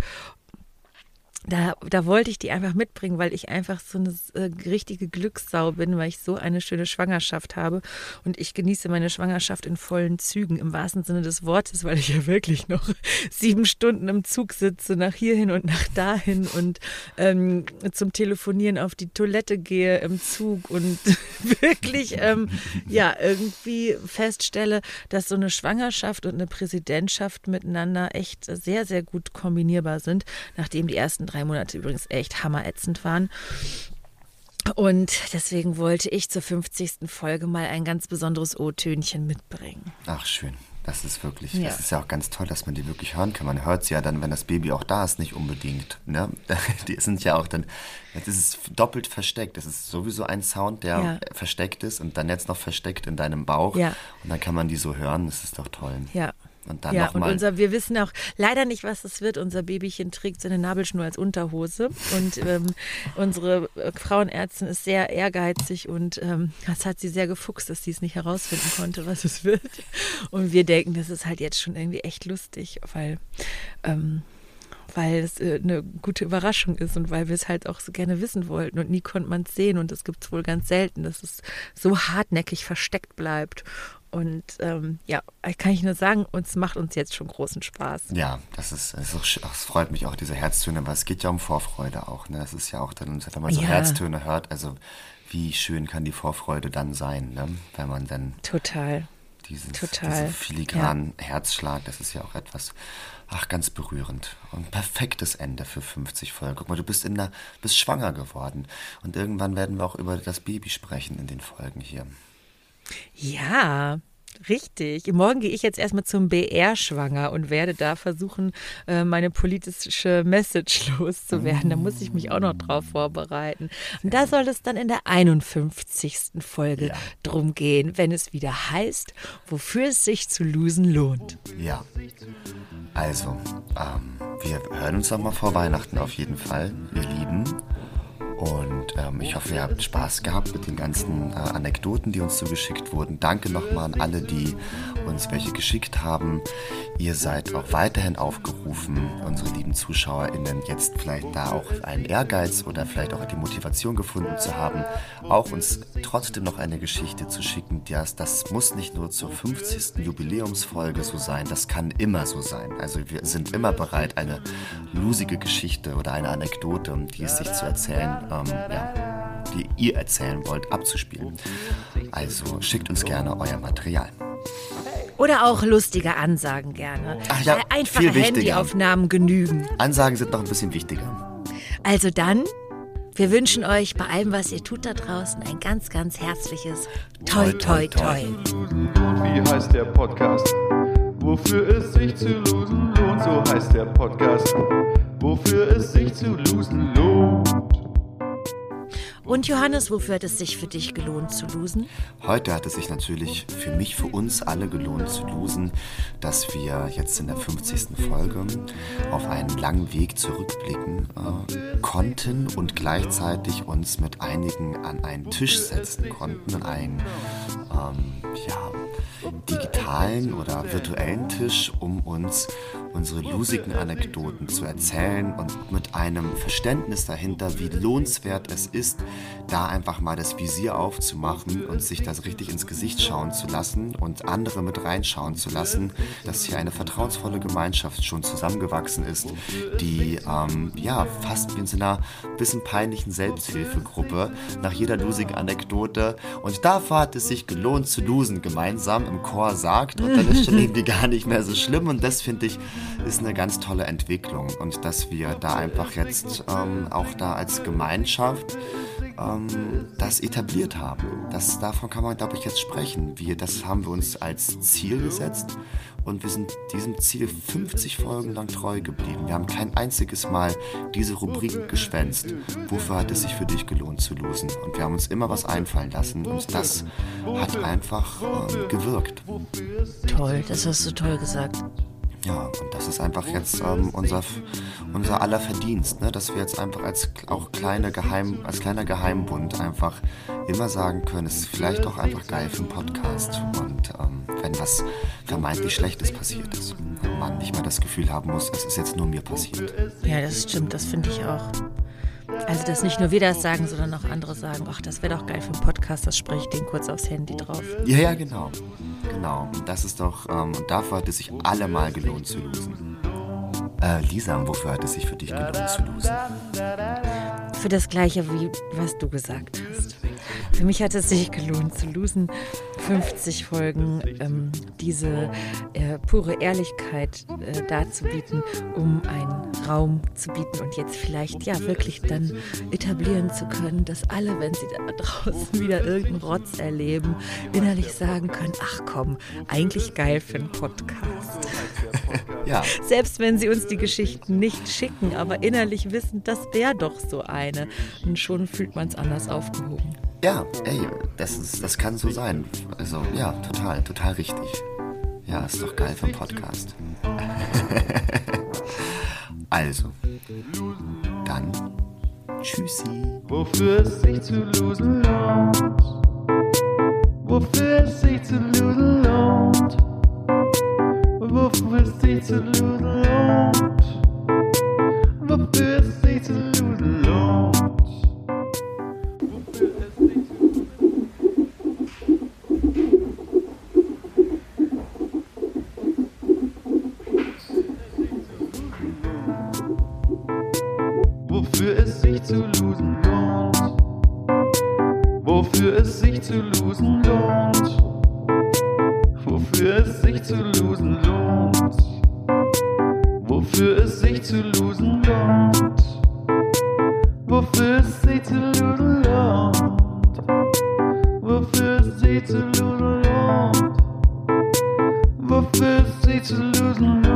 S2: da, da wollte ich die einfach mitbringen, weil ich einfach so eine äh, richtige Glückssau bin, weil ich so eine schöne Schwangerschaft habe. Und ich genieße meine Schwangerschaft in vollen Zügen, im wahrsten Sinne des Wortes, weil ich ja wirklich noch sieben Stunden im Zug sitze, nach hierhin und nach dahin und ähm, zum Telefonieren auf die Toilette gehe im Zug und wirklich, ähm, ja, irgendwie feststelle, dass so eine Schwangerschaft und eine Präsidentschaft miteinander echt sehr, sehr gut kombinierbar sind, nachdem die ersten drei Monate übrigens echt hammerätzend waren. Und deswegen wollte ich zur 50. Folge mal ein ganz besonderes O-Tönchen mitbringen.
S3: Ach, schön. Das ist wirklich, ja. das ist ja auch ganz toll, dass man die wirklich hören kann. Man hört sie ja dann, wenn das Baby auch da ist, nicht unbedingt. Ne? Die sind ja auch dann, jetzt ist es doppelt versteckt. Das ist sowieso ein Sound, der ja. versteckt ist und dann jetzt noch versteckt in deinem Bauch.
S2: Ja.
S3: Und dann kann man die so hören. Das ist doch toll.
S2: Ja.
S3: Und dann
S2: ja,
S3: noch mal.
S2: und unser, wir wissen auch leider nicht, was es wird. Unser Babychen trägt seine Nabelschnur als Unterhose. Und ähm, unsere äh, Frauenärztin ist sehr ehrgeizig und ähm, das hat sie sehr gefuchst, dass sie es nicht herausfinden konnte, was es wird. Und wir denken, das ist halt jetzt schon irgendwie echt lustig, weil. Ähm, weil es äh, eine gute Überraschung ist und weil wir es halt auch so gerne wissen wollten und nie konnte man es sehen und es gibt es wohl ganz selten, dass es so hartnäckig versteckt bleibt. Und ähm, ja, kann ich nur sagen, uns macht uns jetzt schon großen Spaß.
S3: Ja, das ist, das, ist, das freut mich auch, diese Herztöne, weil es geht ja um Vorfreude auch. Ne? Das ist ja auch dann, wenn man so ja. Herztöne hört, also wie schön kann die Vorfreude dann sein, ne? wenn man dann
S2: total
S3: dieses,
S2: total
S3: diesen filigranen ja. Herzschlag, das ist ja auch etwas, ach ganz berührend und ein perfektes Ende für 50 Folgen. Guck mal, du bist in der, bist schwanger geworden und irgendwann werden wir auch über das Baby sprechen in den Folgen hier.
S2: Ja, Richtig. Morgen gehe ich jetzt erstmal zum BR schwanger und werde da versuchen, äh, meine politische Message loszuwerden. Da muss ich mich auch noch drauf vorbereiten. Und da soll es dann in der 51. Folge ja. drum gehen, wenn es wieder heißt, wofür es sich zu losen lohnt.
S3: Ja. Also, ähm, wir hören uns noch mal vor Weihnachten auf jeden Fall, ihr Lieben. Und ähm, ich hoffe, ihr habt Spaß gehabt mit den ganzen äh, Anekdoten, die uns zugeschickt wurden. Danke nochmal an alle, die uns welche geschickt haben. Ihr seid auch weiterhin aufgerufen, unsere lieben ZuschauerInnen, jetzt vielleicht da auch einen Ehrgeiz oder vielleicht auch die Motivation gefunden zu haben, auch uns trotzdem noch eine Geschichte zu schicken. Das, das muss nicht nur zur 50. Jubiläumsfolge so sein, das kann immer so sein. Also wir sind immer bereit, eine lusige Geschichte oder eine Anekdote, die es sich zu erzählen, ähm, ja, die ihr erzählen wollt, abzuspielen. Also schickt uns gerne euer Material.
S2: Oder auch lustige Ansagen gerne.
S3: Ach ja,
S2: Einfache
S3: viel wichtiger.
S2: Handyaufnahmen genügen.
S3: Ansagen sind noch ein bisschen wichtiger.
S2: Also dann, wir wünschen euch bei allem, was ihr tut da draußen, ein ganz, ganz herzliches Toi, toi, toi.
S11: Wie heißt der Podcast? Wofür es sich zu losen lohnt, so heißt der Podcast. Wofür es sich zu losen lohnt.
S2: Und Johannes, wofür hat es sich für dich gelohnt zu losen?
S3: Heute hat es sich natürlich für mich, für uns alle gelohnt zu losen, dass wir jetzt in der 50. Folge auf einen langen Weg zurückblicken äh, konnten und gleichzeitig uns mit einigen an einen Tisch setzen konnten, an einen ähm, ja, digitalen oder virtuellen Tisch, um uns unsere lusigen Anekdoten zu erzählen und mit einem Verständnis dahinter, wie lohnenswert es ist, da einfach mal das Visier aufzumachen und sich das richtig ins Gesicht schauen zu lassen und andere mit reinschauen zu lassen, dass hier eine vertrauensvolle Gemeinschaft schon zusammengewachsen ist, die ähm, ja fast wie in so einer bisschen peinlichen Selbsthilfegruppe nach jeder lusigen Anekdote und dafür hat es sich gelohnt zu losen gemeinsam im Chor sagt und dann ist schon irgendwie gar nicht mehr so schlimm und das finde ich ist eine ganz tolle Entwicklung und dass wir da einfach jetzt ähm, auch da als Gemeinschaft ähm, das etabliert haben. Das, davon kann man, glaube ich, jetzt sprechen. Wir, das haben wir uns als Ziel gesetzt und wir sind diesem Ziel 50 Folgen lang treu geblieben. Wir haben kein einziges Mal diese Rubrik geschwänzt. Wofür hat es sich für dich gelohnt zu losen? Und wir haben uns immer was einfallen lassen und das hat einfach ähm, gewirkt.
S2: Toll, das hast du toll gesagt.
S3: Ja, und das ist einfach jetzt ähm, unser, unser aller Verdienst, ne? dass wir jetzt einfach als auch kleine Geheim, als kleiner Geheimbund einfach immer sagen können, es ist vielleicht auch einfach geil für einen Podcast. Und ähm, wenn was vermeintlich Schlechtes passiert ist, man nicht mal das Gefühl haben muss, es ist jetzt nur mir passiert.
S2: Ja, das stimmt, das finde ich auch. Also, dass nicht nur wir das sagen, sondern auch andere sagen, ach, das wäre doch geil für einen Podcast, das spreche ich denen kurz aufs Handy drauf.
S3: Ja, ja, genau. Genau. Und das ist doch, ähm, und dafür hat es sich allemal gelohnt zu losen. Äh, Lisa, wofür hat es sich für dich gelohnt zu losen?
S2: Für das Gleiche, wie was du gesagt hast. Für mich hat es sich gelohnt zu losen. 50 Folgen, ähm, diese äh, pure Ehrlichkeit äh, darzubieten, um einen Raum zu bieten und jetzt vielleicht ja wirklich dann etablieren zu können, dass alle, wenn sie da draußen wieder irgendeinen Rotz erleben, innerlich sagen können, ach komm, eigentlich geil für einen Podcast.
S3: Ja.
S2: Selbst wenn sie uns die Geschichten nicht schicken, aber innerlich wissen, das wäre doch so eine. Und schon fühlt man es anders aufgehoben.
S3: Ja, ey, das, ist, das kann so sein. Also, ja, total, total richtig. Ja, ist doch geil für einen Podcast. also, dann tschüssi.
S11: Wofür es sich zu losen lohnt. Wofür es sich zu losen lohnt. Wofür es sich zu losen lohnt. Wofür es sich zu losen lohnt. Zu losen lohnt. Wofür es sich zu losen lohnt. Wofür es sich zu losen lohnt. Wofür es sich zu losen lohnt. Wofür es sich zu losen lohnt. Wofür es sich zu losen lohnt. Wofür es sich zu losen lohnt.